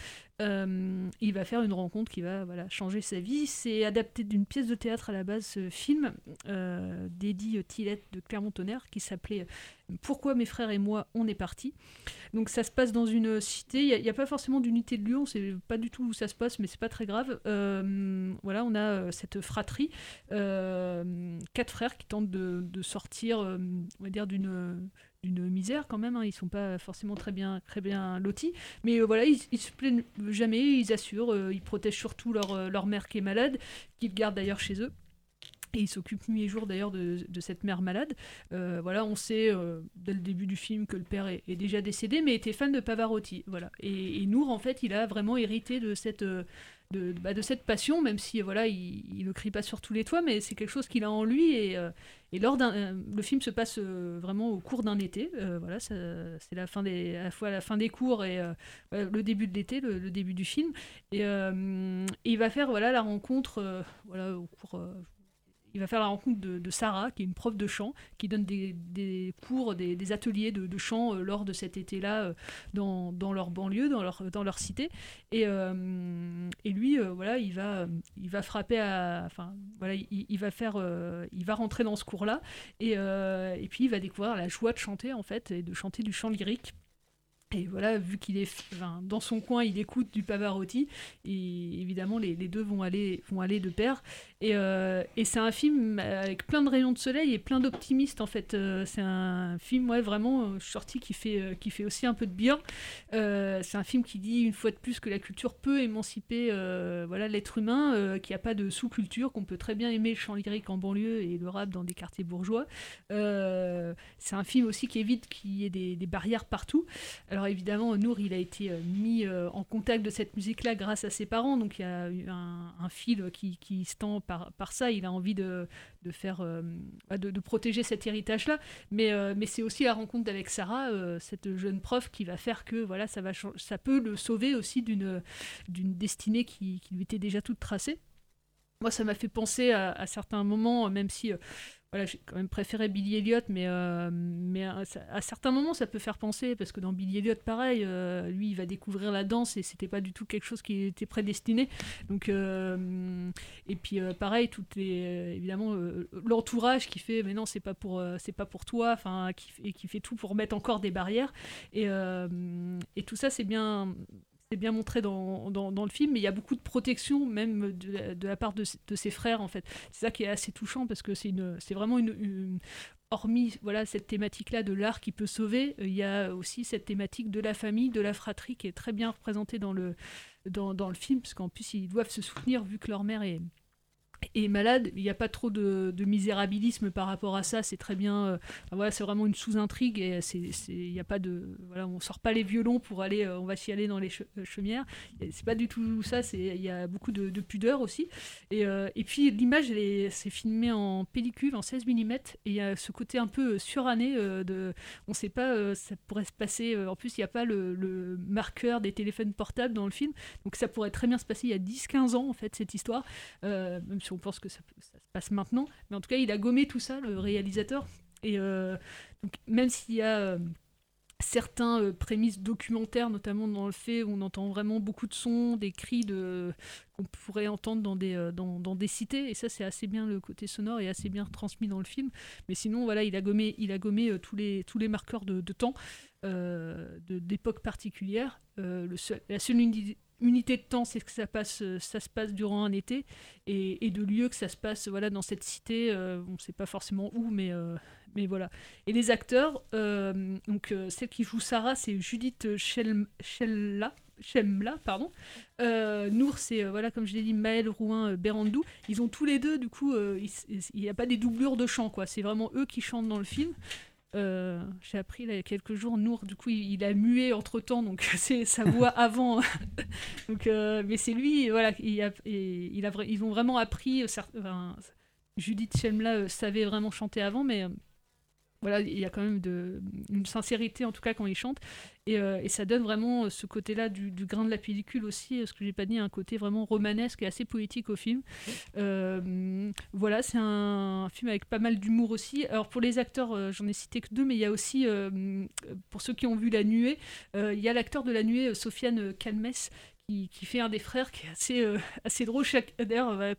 Euh, il va faire une rencontre qui va voilà, changer sa vie. C'est adapté d'une pièce de théâtre à la base, ce film euh, d'Eddie de Clermont-Tonnerre qui s'appelait Pourquoi mes frères et moi on est partis. Donc ça se passe dans une cité. Il n'y a, pas forcément d'unité de lieu. On sait pas du tout où ça se passe, mais c'est pas très grave. Euh, voilà, on a euh, cette fratrie, euh, quatre frères qui tentent de, de sortir, euh, on va dire d'une d'une misère quand même. Hein. Ils sont pas forcément très bien, très bien lotis, mais euh, voilà, ils, se plaignent jamais. Ils assurent, euh, ils protègent surtout euh, leur mère qui est malade, qu'ils gardent d'ailleurs chez eux. Et il s'occupe nuit et jour d'ailleurs de, cette mère malade. Euh, voilà, on sait euh, dès le début du film que le père est, déjà décédé, mais était fan de Pavarotti. Voilà. Et, et Nour, en fait, il a vraiment hérité de cette, euh, de, bah, de cette passion, même si voilà, il ne crie pas sur tous les toits, mais c'est quelque chose qu'il a en lui. Et, et lors d'un, le film se passe vraiment au cours d'un été. Voilà, c'est la fin des, à la fois la fin des cours et le début de l'été, le, début du film. Et, et il va faire voilà la rencontre, voilà au cours. Il va faire la rencontre de, Sarah, qui est une prof de chant, qui donne des, cours, des, ateliers de, chant euh, lors de cet été-là euh, dans, leur banlieue, dans leur, cité. Et, euh, lui, voilà, il va, frapper à. Enfin, voilà, il, va faire. il va rentrer dans ce cours-là. Et, et puis, il va découvrir la joie de chanter, en fait, et de chanter du chant lyrique. Et voilà, vu qu'il est dans son coin, il écoute du Pavarotti, et évidemment les, les deux vont aller, vont aller de pair. Et, euh, et c'est un film avec plein de rayons de soleil et plein d'optimistes en fait. Euh, c'est un film, ouais, vraiment, euh, sortie qui fait, qui fait aussi un peu de bien. C'est un film qui dit une fois de plus que la culture peut émanciper voilà, l'être humain, qu'il n'y a pas de sous-culture, qu'on peut très bien aimer le chant lyrique en banlieue et le rap dans des quartiers bourgeois. C'est un film aussi qui évite qu'il y ait des, barrières partout. Évidemment, Nour, il a été euh, mis euh, en contact de cette musique-là grâce à ses parents, donc il y a eu un, un fil qui, se tend par, ça. Il a envie de, faire, euh, de, protéger cet héritage-là, mais, c'est aussi la rencontre avec Sarah, cette jeune prof, qui va faire que voilà, ça, va ça peut le sauver aussi d'une destinée qui, lui était déjà toute tracée. Moi, ça m'a fait penser à, certains moments, même si voilà, j'ai quand même préféré Billy Elliot, mais, euh, mais à, certains moments, ça peut faire penser, parce que dans Billy Elliot, pareil, euh, lui, il va découvrir la danse et c'était pas du tout quelque chose qui était prédestiné. Donc, euh, et puis, pareil, évidemment l'entourage qui fait, mais non, c'est pas pour, c'est pas pour toi, qui, et qui fait tout pour mettre encore des barrières. Et, et tout ça, c'est bien c'est bien montré dans, dans, le film, mais il y a beaucoup de protection, même de, la- part de, ses frères, en fait. C'est ça qui est assez touchant, parce que c'est vraiment une, Hormis voilà, cette thématique-là de l'art qui peut sauver, euh, il y a aussi cette thématique de la famille, de la fratrie, qui est très bien représentée dans le, dans, dans le film, parce qu'en plus, ils doivent se soutenir, vu que leur mère est, est malade. Il n'y a pas trop de, misérabilisme par rapport à ça. C'est très bien. euh, voilà, c'est vraiment une sous-intrigue et c'est, il a pas de. Voilà, on sort pas les violons pour aller. euh, on va s'y aller dans les che- euh, chaumières. Et C'est pas du tout ça. Il y a beaucoup de, de pudeur aussi. Et, et puis l'image, c'est filmé en pellicule, en 16 mm. Et il y a ce côté un peu suranné de. On sait pas. ça pourrait se passer. en plus, il n'y a pas le, marqueur des téléphones portables dans le film. Donc ça pourrait très bien se passer il y a 10-15 ans en fait cette histoire. On pense que ça, se passe maintenant. Mais en tout cas, il a gommé tout ça, le réalisateur. Et euh, donc, même s'il y a euh, certains euh, prémices documentaires, notamment dans le fait où on entend vraiment beaucoup de sons, des cris de qu'on pourrait entendre dans des, dans, des cités, et ça c'est assez bien le côté sonore et assez bien transmis dans le film. Mais sinon, voilà, il a gommé, il a gommé tous, les, tous les marqueurs de, de temps, d'époque particulière. Le seul- la seule unité de temps, c'est que ça, passe, euh, ça se passe durant un été, et, de lieu que ça se passe voilà, dans cette cité, euh, on ne sait pas forcément où, mais, euh, mais voilà. Et les acteurs, donc celle qui joue Sarah, c'est Judith Shelm- pardon. Nour, c'est, voilà, comme je l'ai dit, Maël Rouin, euh. Ils ont tous les deux, du coup, il n'y a pas des doublures de chant, quoi. C'est vraiment eux qui chantent dans le film. Euh, J'ai appris il y a quelques jours, Nour, du coup, il, a mué entre temps, donc c'est sa voix avant. donc, euh, mais c'est lui, voilà, il a, ils ont vraiment appris. euh, Judith euh, savait vraiment chanter avant, mais voilà, il y a quand même de, une sincérité en tout cas quand il chante. Et, euh, et ça donne vraiment euh, ce côté-là du, du grain de la pellicule aussi, euh, ce que j'ai pas dit, un côté vraiment romanesque et assez poétique au film. Euh, voilà, c'est un film avec pas mal d'humour aussi. Alors pour les acteurs, euh, j'en ai cité que deux, mais il y a aussi, pour ceux qui ont vu La Nuée, il y a l'acteur de La Nuée, Sofiane Calmes, qui, qui fait un des frères qui est assez, euh, assez drôle. D'ailleurs,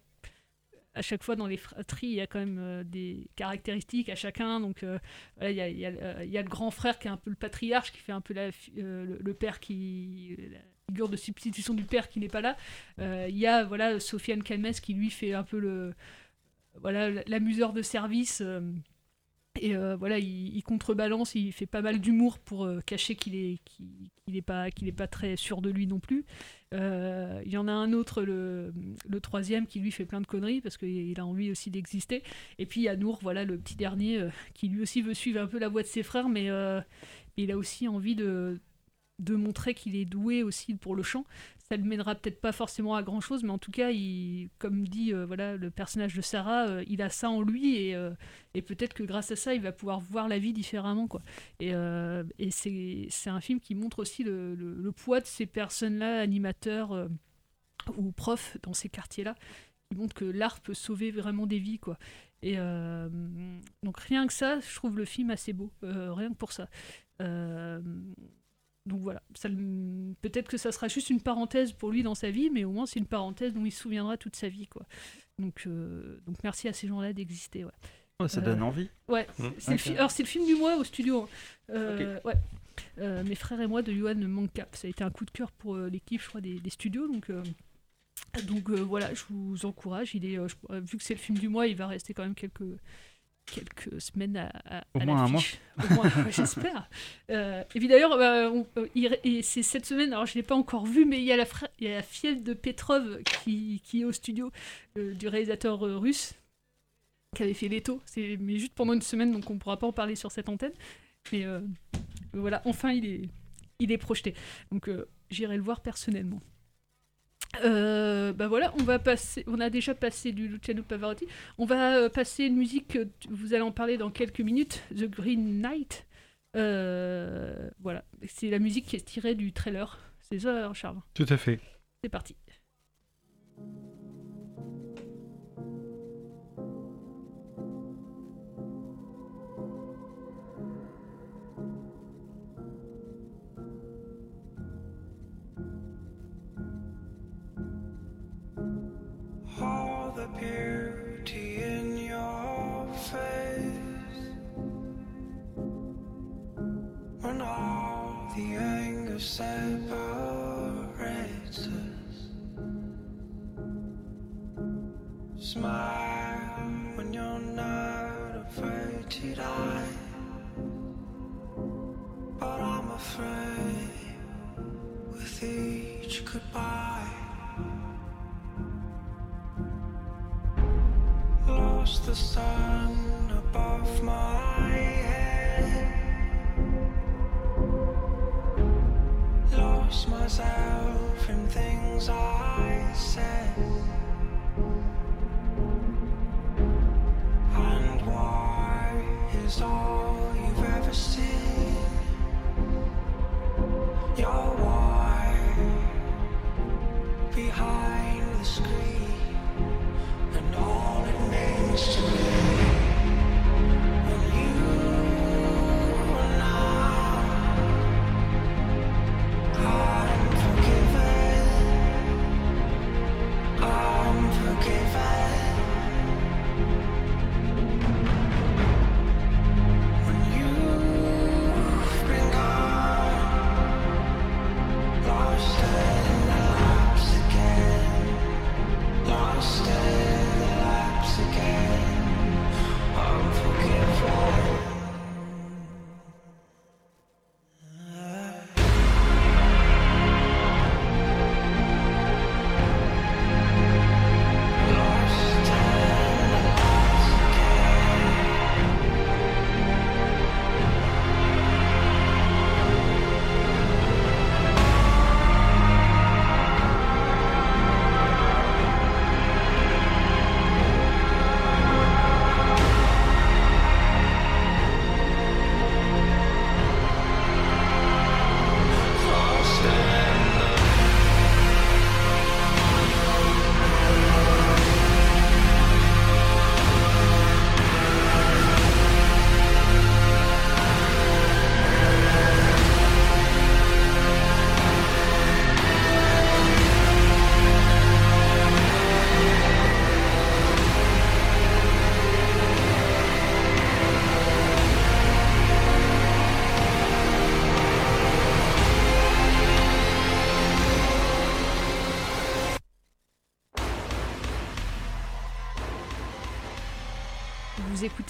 à chaque fois dans les fratries, il y a quand même euh, des caractéristiques à chacun. Donc euh, voilà, il y, a, euh, il y a le grand frère qui est un peu le patriarche, qui fait un peu la, le, père qui. la figure de substitution du père qui n'est pas là. Il y a voilà, Sofiane Calmes qui lui fait un peu le. Voilà, l'amuseur de service. Et euh, voilà, il, contrebalance, il fait pas mal d'humour pour euh, cacher qu'il est, est pas, est pas très sûr de lui non plus. Euh, Il y en a un autre, le, troisième, qui lui fait plein de conneries parce qu'il a envie aussi d'exister. Et puis il y a Nour, voilà, le petit dernier, qui lui aussi veut suivre un peu la voie de ses frères, mais euh, il a aussi envie de, de montrer qu'il est doué aussi pour le chant. Ça ne mènera peut-être pas forcément à grand chose, mais en tout cas, il, comme dit euh, voilà, le personnage de Sarah, euh, il a ça en lui et, euh, et peut-être que grâce à ça, il va pouvoir voir la vie différemment. Quoi. Et, et c'est, un film qui montre aussi le, le- poids de ces personnes-là, animateurs ou profs dans ces quartiers-là, qui montrent que l'art peut sauver vraiment des vies. Quoi. Et donc rien que ça, je trouve le film assez beau, rien que pour ça. Euh, donc voilà, peut-être que ça sera juste une parenthèse pour lui dans sa vie, mais au moins c'est une parenthèse dont il se souviendra toute sa vie. Quoi. Donc, euh, donc merci à ces gens-là d'exister. Ouais. Ça donne envie. Ouais, Mm. c'est le Ok. fi- alors c'est le film du mois au studio. hein. Euh, ouais. Euh, mes frères et moi de Johan Mancap. Ça a été un coup de cœur pour euh, l'équipe, je crois, des, des studios. Donc, euh, donc euh, voilà, je vous encourage. Il est, euh, je- euh, vu que c'est le film du mois, il va rester quand même quelques, quelques semaines à, à- Au à moins un l'affiche. Au moins, ouais, j'espère. Euh, et puis d'ailleurs, euh, euh, c'est cette semaine, alors je ne l'ai pas encore vu, mais il y a la, il y a la fielle de Petrov qui, qui est au studio euh, du réalisateur russe qui avait fait Leto, c'est mais juste pendant une semaine, donc on ne pourra pas en parler sur cette antenne. Mais voilà, enfin il est, il est projeté. Donc j'irai le voir personnellement. Euh, bah voilà, on va passer, on a déjà passé du Luciano Pavarotti. On va euh, passer une musique, euh, vous allez en parler dans quelques minutes, The Green Knight. Euh, voilà, c'est la musique qui est tirée du trailer. C'est ça, hein, Charles? Tout à fait. C'est parti. Beauty in your face. When all the anger separates us smile the sun above my head. Lost myself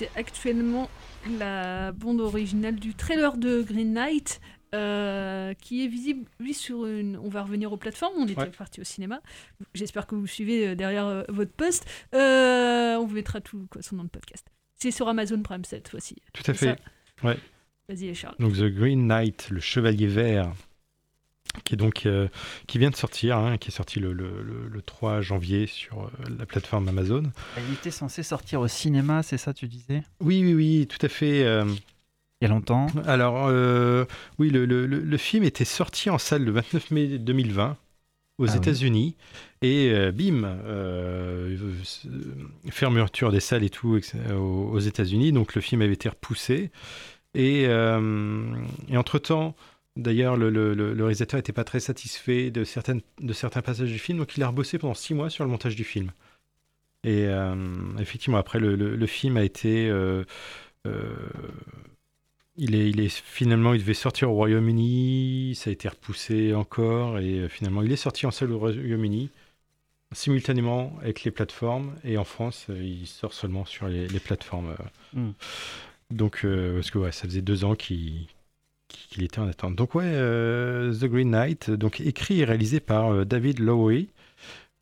Écoutez actuellement la bande originale du trailer de Green Knight. euh, qui est visible lui sur une on va revenir aux plateformes on était Ouais. parti au cinéma j'espère que vous suivez euh, derrière euh, votre poste Euh, on vous mettra tout quoi, son nom de podcast c'est sur Amazon Prime cette fois-ci Tout à fait. Ouais. vas-y Charles Donc The Green Knight, le Chevalier Vert, qui est donc euh, qui vient de sortir, hein, qui est sorti le, le- le- le 3 janvier sur euh, la plateforme Amazon. Il était censé sortir au cinéma, c'est ça tu disais? Oui, oui, oui, tout à fait. euh, Il y a longtemps. Alors, oui, le, le- film était sorti en salle le 29 mai 2020 aux Ah oui. États-Unis. Et bim, fermeture des salles et tout aux, États-Unis. Donc le film avait été repoussé. Et, et entre-temps, d'ailleurs, le, le- le- le réalisateur n'était pas très satisfait de, certaines, de certains passages du film. Donc il a rebossé pendant six mois sur le montage du film. Et euh, effectivement, après, le, film a été... euh, euh, il est, il est finalement, il devait sortir au Royaume-Uni, ça a été repoussé encore, et finalement, il est sorti en salle au Royaume-Uni, simultanément avec les plateformes, et en France, il sort seulement sur les, les plateformes. Mm. Donc, parce que ouais, ça faisait deux ans qu'il qu'il était en attente. Donc ouais, euh, The Green Knight, donc écrit et réalisé par euh, David Lowery,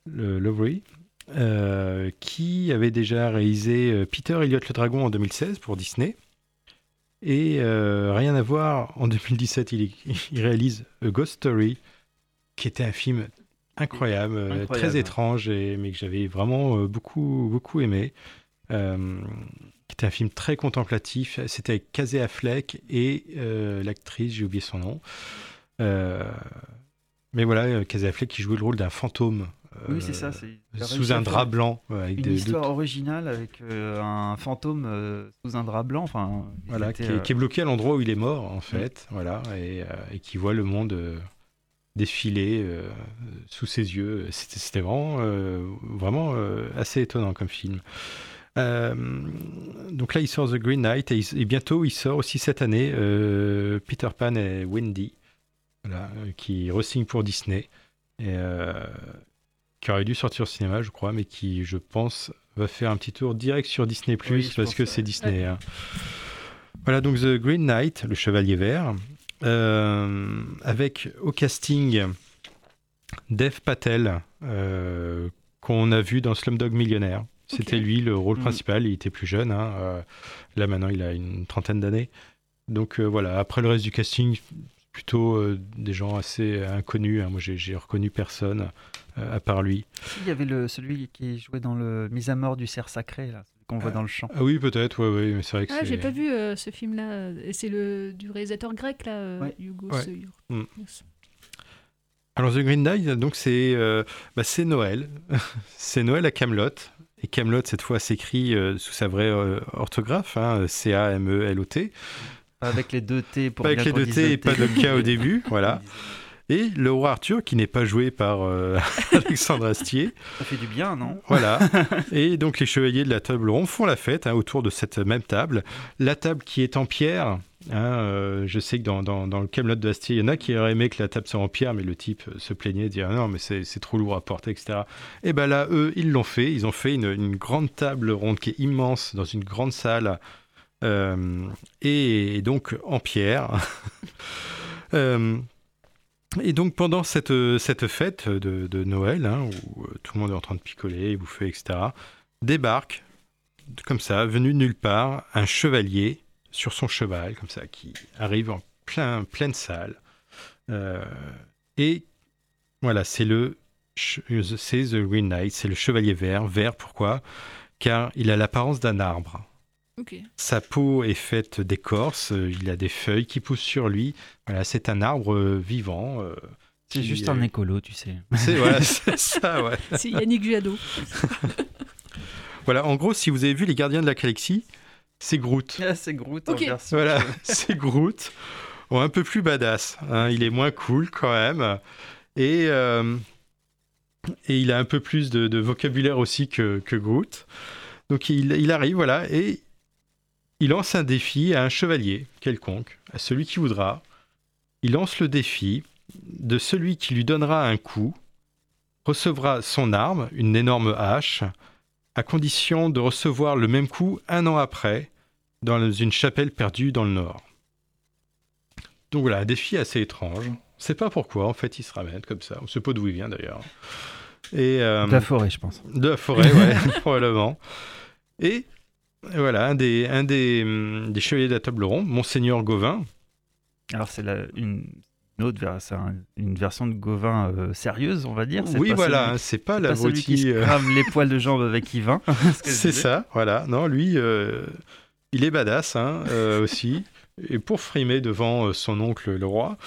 le- Lowery, euh, qui avait déjà réalisé Peter Elliott le Dragon en 2016 pour Disney. Et rien à voir, en 2017, il, il réalise A Ghost Story, qui était un film incroyable, Incroyable. très étrange, et, mais que j'avais vraiment beaucoup, beaucoup aimé. Qui était un film très contemplatif. C'était avec Casey Affleck et euh, l'actrice, j'ai oublié son nom. Euh, mais voilà, euh, Casey Affleck qui jouait le rôle d'un fantôme. Oui, c'est ça. Sous un drap blanc. ouais, avec une des- histoire originale avec un fantôme sous un drap blanc. Enfin, Voilà, qui est, qui est bloqué à l'endroit où il est mort, en fait, voilà, et, et qui voit le monde défiler euh, sous ses yeux. C'était c'était vraiment, euh, vraiment euh, assez étonnant comme film. Euh, donc là, il sort The Green Knight et, il- et bientôt, il sort aussi cette année euh, Peter Pan et Wendy, voilà, euh, qui re-signe pour Disney, et, qui aurait dû sortir au cinéma, je crois, mais qui, je pense, va faire un petit tour direct sur Disney Oui, parce que c'est Disney. hein. Voilà donc The Green Knight, le Chevalier Vert, euh, avec au casting Dev Patel, euh, qu'on a vu dans Slumdog Millionnaire. C'était lui le rôle Mm. principal. Il était plus jeune. hein, euh, là maintenant, il a une trentaine d'années. Donc euh, voilà. Après le reste du casting, plutôt euh, des gens assez inconnus. hein. Moi, j'ai reconnu personne euh, à part lui. Il y avait le, celui qui jouait dans le Mise à mort du cerf sacré, là, qu'on voit dans le champ. Ah oui, peut-être. Ouais, ouais, mais c'est vrai que Ah, j'ai pas vu euh, ce film-là. Et c'est le du réalisateur grec, là, Ouais. Hugo Ouais. Seyur. Mm. Alors The Green Knight, donc c'est euh, bah, c'est Noël, c'est Noël à Camelot. Et Camelot cette fois s'écrit euh, sous sa vraie euh, orthographe, hein, C A M L O T. Pas avec les deux T pour Pas avec les deux T et pas de K au début, voilà. Et le roi Arthur qui n'est pas joué par euh, Alexandre Astier. Ça fait du bien, non? Voilà. Et donc les chevaliers de la table ronde font la fête hein, autour de cette même table. La table qui est en pierre. hein, euh, je sais que dans, dans, dans le Camelot de Astier, il y en a qui auraient aimé que la table soit en pierre, mais le type euh, se plaignait, ah non, mais c'est trop lourd à porter, etc. Et ben là, eux, ils l'ont fait. Ils ont fait une, une grande table ronde qui est immense dans une grande salle. euh, et, donc en pierre. Euh, et donc pendant cette, cette fête de, de Noël, hein, où euh, tout le monde est en train de picoler, bouffer, etc., débarque, comme ça, venu de nulle part, un chevalier sur son cheval, comme ça, qui arrive en plein, pleine salle. Euh, et voilà, c'est le c'est The Green Knight, c'est le chevalier vert. Vert, pourquoi? Car il a l'apparence d'un arbre. Ok. Sa peau est faite d'écorce, euh, il a des feuilles qui poussent sur lui. Voilà, c'est un arbre euh, vivant. euh, C'est juste euh, un écolo, tu sais. C'est voilà, c'est ça, ouais. C'est Yannick Jadot. Voilà, en gros, si vous avez vu Les Gardiens de la Galaxie, c'est Groot. Ah, c'est Groot en Ok. version Voilà, c'est Groot. Bon, un peu plus badass. hein, Il est moins cool quand même. Et, euh, et il a un peu plus de, de vocabulaire aussi que, que Groot. Donc il, il arrive, voilà, et il lance un défi à un chevalier quelconque, à celui qui voudra. Il lance le défi de celui qui lui donnera un coup, recevra son arme, une énorme hache, à condition de recevoir le même coup un an après, dans une chapelle perdue dans le nord. Donc voilà, un défi assez étrange. On ne sait pas pourquoi, en fait, il se ramène comme ça. On ne sait pas d'où il vient d'ailleurs. Et, euh, De la forêt, je pense. De la forêt, ouais, probablement. Et voilà, un des, un des, hum, des chevaliers de la table ronde, Monseigneur Gauvin. Alors, c'est la- une, une autre c'est une version de Gauvin euh, sérieuse, on va dire. Oui, pas voilà, c'est pas c'est celui qui se euh. crame les poils de jambes avec Yvain. C'est ça, voilà. Non, lui, euh, il est badass hein, euh, aussi. Et pour frimer devant son oncle le roi,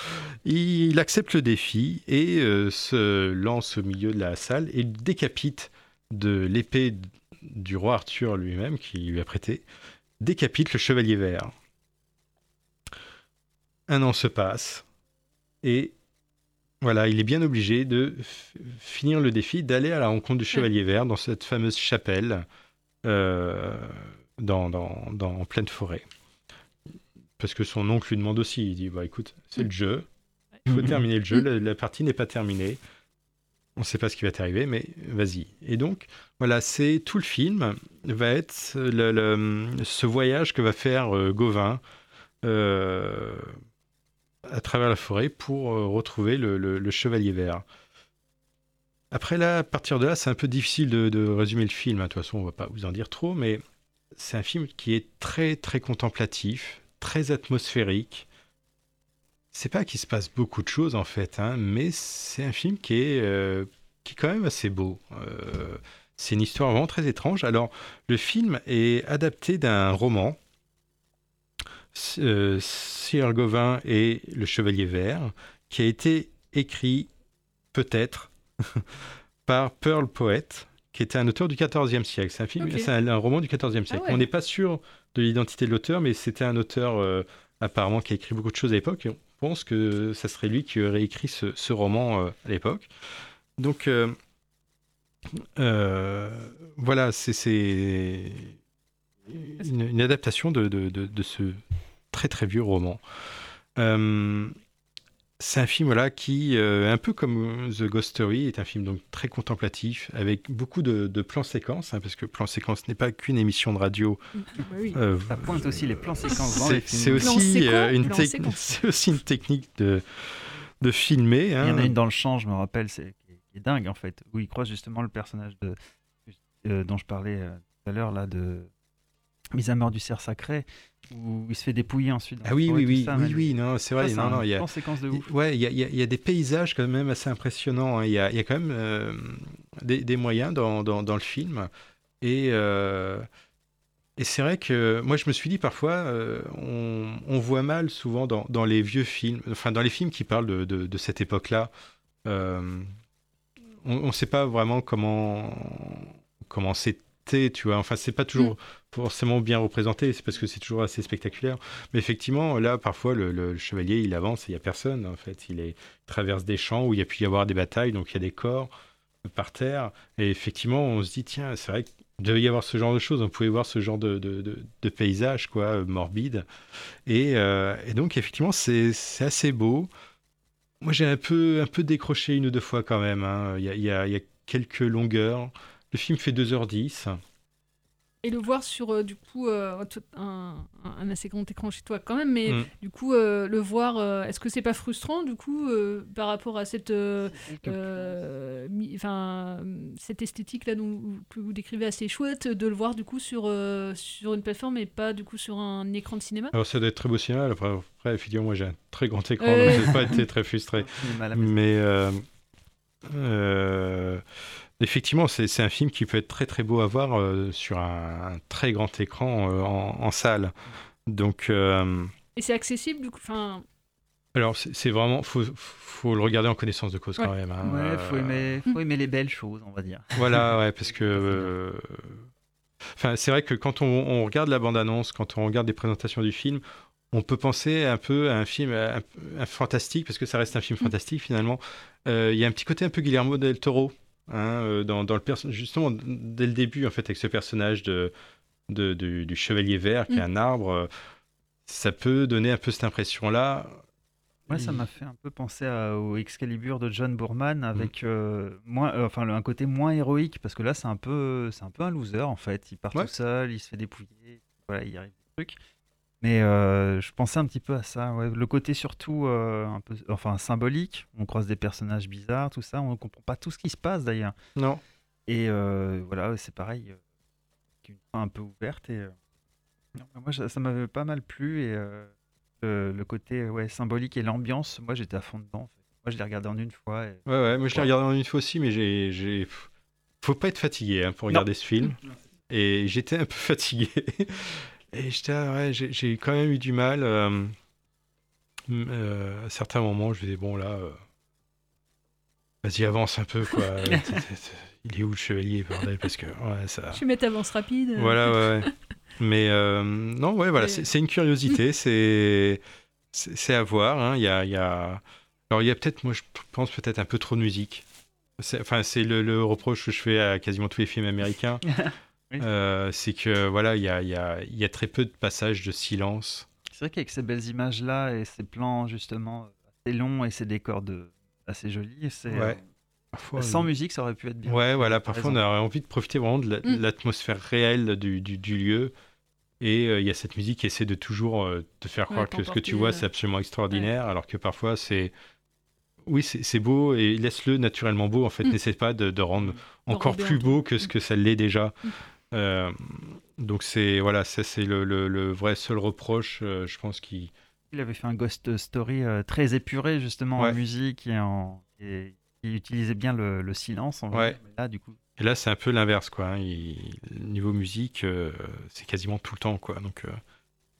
il accepte le défi et se lance au milieu de la salle et décapite de l'épée du roi Arthur lui-même, qui lui a prêté, décapite le chevalier vert. Un an se passe et voilà, il est bien obligé de finir le défi, d'aller à la rencontre du chevalier vert dans cette fameuse chapelle euh, dans, dans, dans- en pleine forêt. Parce que son oncle lui demande aussi, il dit, bah écoute, c'est le jeu, il faut terminer le jeu, la partie n'est pas terminée, on ne sait pas ce qui va t'arriver, mais vas-y. Et donc, voilà, c'est tout le film va être ce voyage que va faire euh, Gauvin euh, à travers la forêt pour euh, retrouver le, chevalier vert. Après là, à partir de là, c'est un peu difficile de, résumer le film. hein. De toute façon, on va pas vous en dire trop, mais c'est un film qui est très très contemplatif, très atmosphérique. C'est pas qu'il se passe beaucoup de choses en fait, hein, mais c'est un film qui est euh, qui est quand même assez beau. Euh, c'est une histoire vraiment très étrange. Alors, le film est adapté d'un roman. euh, Sir Gauvin et le Chevalier Vert, qui a été écrit peut-être par Pearl Poet, qui était un auteur du XIVe siècle. C'est un, film, c'est un, un roman du XIVe siècle. ouais. On n'est pas sûr de l'identité de l'auteur, mais c'était un auteur euh, apparemment qui a écrit beaucoup de choses à l'époque. Pense que ça serait lui qui aurait écrit ce, ce roman euh, à l'époque. Donc euh, euh, voilà, c'est- c'est une, une adaptation de, de- de- de ce très très vieux roman. Euh, c'est un film voilà, qui, euh, un peu comme The Ghost Story, est un film donc très contemplatif, avec beaucoup de, de plans séquences, hein, parce que plan séquence n'est pas qu'une émission de radio. oui. Euh, Ça pointe aussi les plans séquences dans les c'est films. c'est aussi, euh, une c'est aussi une technique de, de filmer. Il y en hein. a une dans le champ, je me rappelle, c'est qui est- dingue en fait, où il croise justement le personnage de. euh, dont je parlais euh, tout à l'heure, là, de Mise à mort du cerf sacré, où il se fait dépouiller ensuite. Ah oui, oui, oui, ça, oui, mais- oui, non, c'est vrai. Ça, non, non, il y a, de ouf. Ouais, il y a, il y a- des paysages quand même assez impressionnants. hein. Il y a, il y a quand même euh, des, des moyens dans, dans, dans le film. Et, euh, et c'est vrai que moi, je me suis dit parfois, euh, on, on voit mal souvent dans, dans les vieux films, enfin dans les films qui parlent de, de, de cette époque-là, euh, on ne sait pas vraiment comment, comment tu vois. Enfin, c'est pas toujours forcément bien représenté, c'est parce que c'est toujours assez spectaculaire. Mais effectivement, là, parfois, le, le chevalier, il avance et il n'y a personne, en fait. Il, est, il traverse des champs où il y a pu y avoir des batailles, donc il y a des corps par terre. Et effectivement, on se dit, tiens, c'est vrai qu'il devait y avoir ce genre de choses. On pouvait voir ce genre de, de, de, de paysage, quoi, morbide. Et, euh, et donc, effectivement, c'est c'est assez beau. Moi, j'ai un peu, un peu décroché une ou deux fois quand même. hein. Il y, a, il y a- il y a quelques longueurs. Le film fait 2h10. Et le voir sur, euh, du coup, euh, un, un assez grand écran chez toi quand même, mais Mm. du coup, euh, le voir, euh, est-ce que c'est pas frustrant, du coup, euh, par rapport à cette, euh, euh, enfin, cette esthétique-là dont- que vous décrivez assez chouette, de le voir, du coup, sur, euh, sur une plateforme et pas, du coup, sur un écran de cinéma? Alors ça doit être très beau cinéma. Après, après, effectivement, moi j'ai un très grand écran, Ouais. donc j'ai pas été très frustré. Mais euh, euh, effectivement, c'est un film qui peut être très très beau à voir euh, sur un, un très grand écran euh, en, en salle. Donc, euh, Et c'est accessible, du coup, enfin... alors c'est vraiment, faut, faut le regarder en connaissance de cause quand même. hein. Ouais, faut Euh, aimer, faut aimer les belles choses, on va dire. Voilà, ouais, parce que. euh, Enfin, c'est vrai que quand on, on regarde la bande-annonce, quand on regarde des présentations du film, on peut penser un peu à un film un, peu- un fantastique, parce que ça reste un film fantastique finalement. Euh, Il y a un petit côté un peu Guillermo del Toro, hein, euh, dans, dans le perso- justement dès le début, en fait, avec ce personnage de, de- du, du chevalier vert qui est un arbre. Ça peut donner un peu cette impression-là. Ouais, ça m'a fait un peu penser à- au Excalibur de John Boorman avec euh, moins, euh, enfin, le- un côté moins héroïque parce que là c'est un peu, c'est un peu un loser en fait. Il part Ouais. tout seul, il se fait dépouiller, voilà, il arrive des trucs. Mais euh, je pensais un petit peu à ça. ouais. Le côté surtout euh, un peu, enfin symbolique. On croise des personnages bizarres, tout ça. On ne comprend pas tout ce qui se passe d'ailleurs. Non. Et euh, voilà, c'est pareil, une fin un peu ouverte et non, moi ça, ça m'avait pas mal plu et le, le côté ouais, symbolique et l'ambiance, moi j'étais à fond dedans. en fait. Moi je l'ai regardé en une fois. Et... Ouais, ouais, moi je l'ai regardé en une fois aussi, mais j'ai. j'ai- Faut pas être fatigué hein, pour regarder ce film. Et j'étais un peu fatigué. Et j'étais, ouais, j'ai quand même eu du mal. euh, euh, à certains moments, je me disais, bon là, euh, vas-y, avance un peu, quoi. T- t- t- Il est où le chevalier, bordel Parce que, ouais, ça. Je vais mettre avance rapide. Voilà, ouais. ouais. Mais euh, non, ouais, voilà, c'est une curiosité, c'est c'est à voir. hein. Il y a, il y a... Alors, il y a peut-être, moi, je pense peut-être un peu trop de musique. C'est- Enfin, c'est le, le reproche que je fais à quasiment tous les films américains. Oui. Euh, c'est que, voilà, il y a, il y, a, il y a très peu de passages de silence. C'est vrai qu'avec ces belles images-là et ces plans justement assez longs et ces décors de... assez jolis, c'est Ouais. euh, Parfois, sans musique ça aurait pu être bien. Ouais, voilà, parfois on aurait envie de profiter vraiment de Mm. l'atmosphère réelle du, du- du lieu. Et euh, il y a cette musique qui essaie de toujours euh, te faire Ouais, croire que ce que tu vois, c'est absolument extraordinaire, alors que parfois c'est. Oui, c'est beau et laisse-le naturellement beau. En fait, Mm. n'essaie pas de, de rendre encore plus beau que ce que ça l'est déjà. Mm. Euh, donc c'est voilà, ça c'est le, le- le vrai seul reproche, euh, je pense qui. Il avait fait un Ghost Story euh, très épuré justement Ouais. en musique et en et il utilisait bien le, le silence. En. Ouais. Là du coup. Et là, c'est un peu l'inverse, quoi. hein. Il- niveau musique, euh, c'est quasiment tout le temps, quoi. Donc, euh,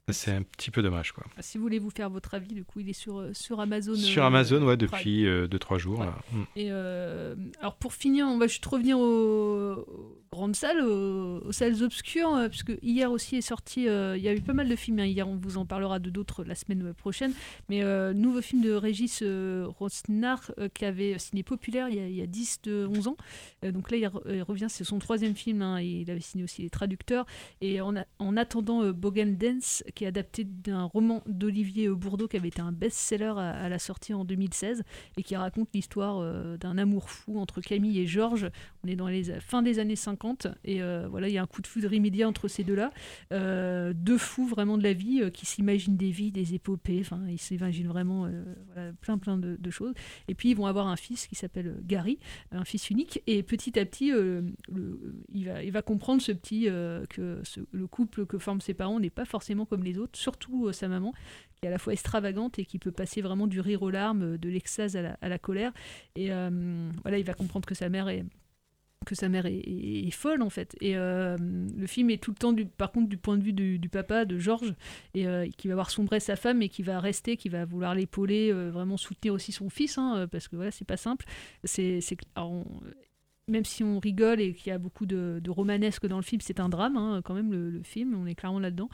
c'est un petit peu dommage, quoi. Si vous voulez vous faire votre avis, du coup, il est sur, euh, sur Amazon. Sur euh, Amazon, ouais, Prime. depuis 2-3 jours. là. Mm. Et euh, alors pour finir, on va juste revenir aux, aux grandes salles, aux, salles obscures, euh, puisque hier aussi est sorti, euh, il y a eu pas mal de films, hein. hier on vous en parlera de d'autres la semaine prochaine, mais euh, nouveau film de Régis euh, Rosnar euh, qui avait signé Populaire il y a, il y a 10 de 11 ans, donc là il, re- il revient, c'est son troisième film, hein, il avait signé aussi les traducteurs, et en, attendant Bogan Dance, qui est adapté d'un roman d'Olivier Bourdeau qui avait été un best-seller à, à la sortie en 2016 et qui raconte l'histoire d'un amour fou entre Camille et Georges. On est dans les fin des années 50 50. Et euh, voilà, il y a un coup de foudre immédiat entre ces deux-là. Euh, deux fous vraiment de la vie euh, qui s'imaginent des vies, des épopées. Enfin, ils s'imaginent vraiment voilà, plein, plein de, choses. Et puis, ils vont avoir un fils qui s'appelle Gary, un fils unique. Et petit à petit, il, va, comprendre ce petit que le couple que forment ses parents n'est pas forcément comme les autres, surtout sa maman qui est à la fois extravagante et qui peut passer vraiment du rire aux larmes, de l'extase à la, colère. Et voilà, il va comprendre que sa mère est que sa mère est, folle en fait. Et euh, le film est tout le temps, du, par contre, du point de vue du, papa, de Georges, et euh, qui va voir sombrer sa femme et qui va rester, qui va vouloir l'épauler, euh, vraiment soutenir aussi son fils, hein, parce que voilà, c'est pas simple. C'est, même si on rigole et qu'il y a beaucoup de, romanesque dans le film, c'est un drame hein, quand même le, film, on est clairement là-dedans,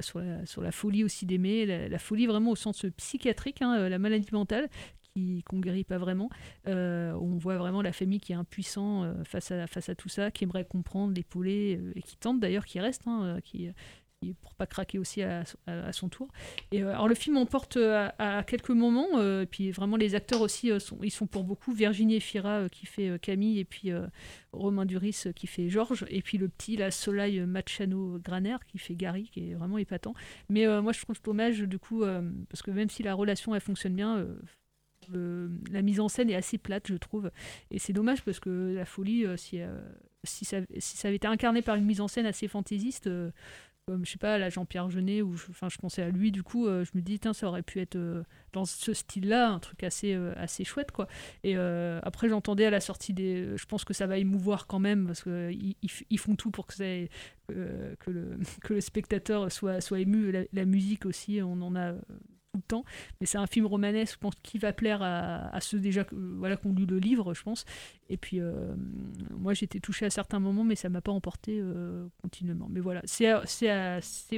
sur, la, sur la folie aussi d'aimer, la, folie vraiment au sens psychiatrique, hein, la maladie mentale qui qu'on guérit pas vraiment. Euh, on voit vraiment la famille qui est impuissant euh, face, à, face à tout ça, qui aimerait comprendre, l'épauler, euh, et qui tente d'ailleurs, qui reste, hein, qui, pour pas craquer aussi à, à- son tour. Et alors le film emporte à, quelques moments, puis vraiment les acteurs aussi, sont, ils sont pour beaucoup. Virginie Efira qui fait Camille, et puis Romain Duris qui fait Georges, et puis le petit là, Soleil Machano Graner qui fait Gary, qui est vraiment épatant. Mais moi je trouve dommage du coup, parce que même si la relation elle fonctionne bien, la mise en scène est assez plate, je trouve. Et c'est dommage parce que la folie, euh, si, euh, si, ça, si ça avait été incarné par une mise en scène assez fantaisiste, euh, comme je sais pas, la Jean-Pierre Jeunet, ou je, pensais à lui, du coup, je me dis, ça aurait pu être dans ce style-là, un truc assez, assez chouette, quoi. Et après, j'entendais à la sortie des. Je pense que ça va émouvoir quand même, parce qu'ils font tout pour que, que, le, spectateur soit, soit ému. La musique aussi, on en a. euh, tout le temps, mais c'est un film romanesque, je pense, qui va plaire à, ceux déjà que- voilà, qui ont lu le livre, je pense. Et puis, euh, moi, j'ai été touchée à certains moments, mais ça m'a pas emporté euh, continuellement. Mais voilà, c'est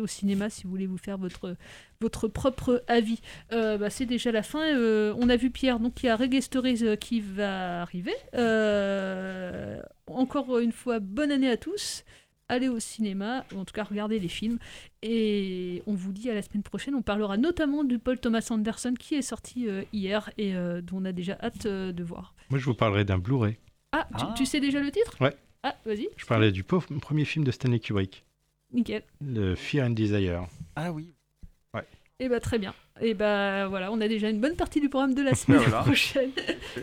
au cinéma si vous voulez vous faire votre, votre propre avis. Euh, bah, c'est déjà la fin. Euh, on a vu Pierre, donc il y a Reggae Stories euh, qui va arriver. Euh, encore une fois, bonne année à tous. Allez au cinéma, ou en tout cas regardez les films. Et on vous dit à la semaine prochaine. On parlera notamment du Paul Thomas Anderson qui est sorti euh, hier et euh, dont on a déjà hâte euh, de voir. Moi, je vous parlerai d'un Blu-ray. Ah, tu- Tu, sais déjà le titre? Ouais. Ah, vas-y. Je parlais du pauvre- premier film de Stanley Kubrick, Nickel. le Fear and Desire. Ah oui. Ouais. Et bah très bien. Et bah voilà, on a déjà une bonne partie du programme de la semaine Voilà. prochaine.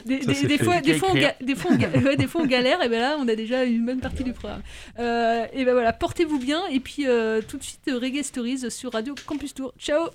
Des, fois, des, fois on ga- des, fois, on ga- ouais, des fois on galère, et ben là on a déjà une bonne partie du programme. Euh, et ben voilà, portez-vous bien, et puis euh, tout de suite Reggae Stories sur Radio Campus Tour. Ciao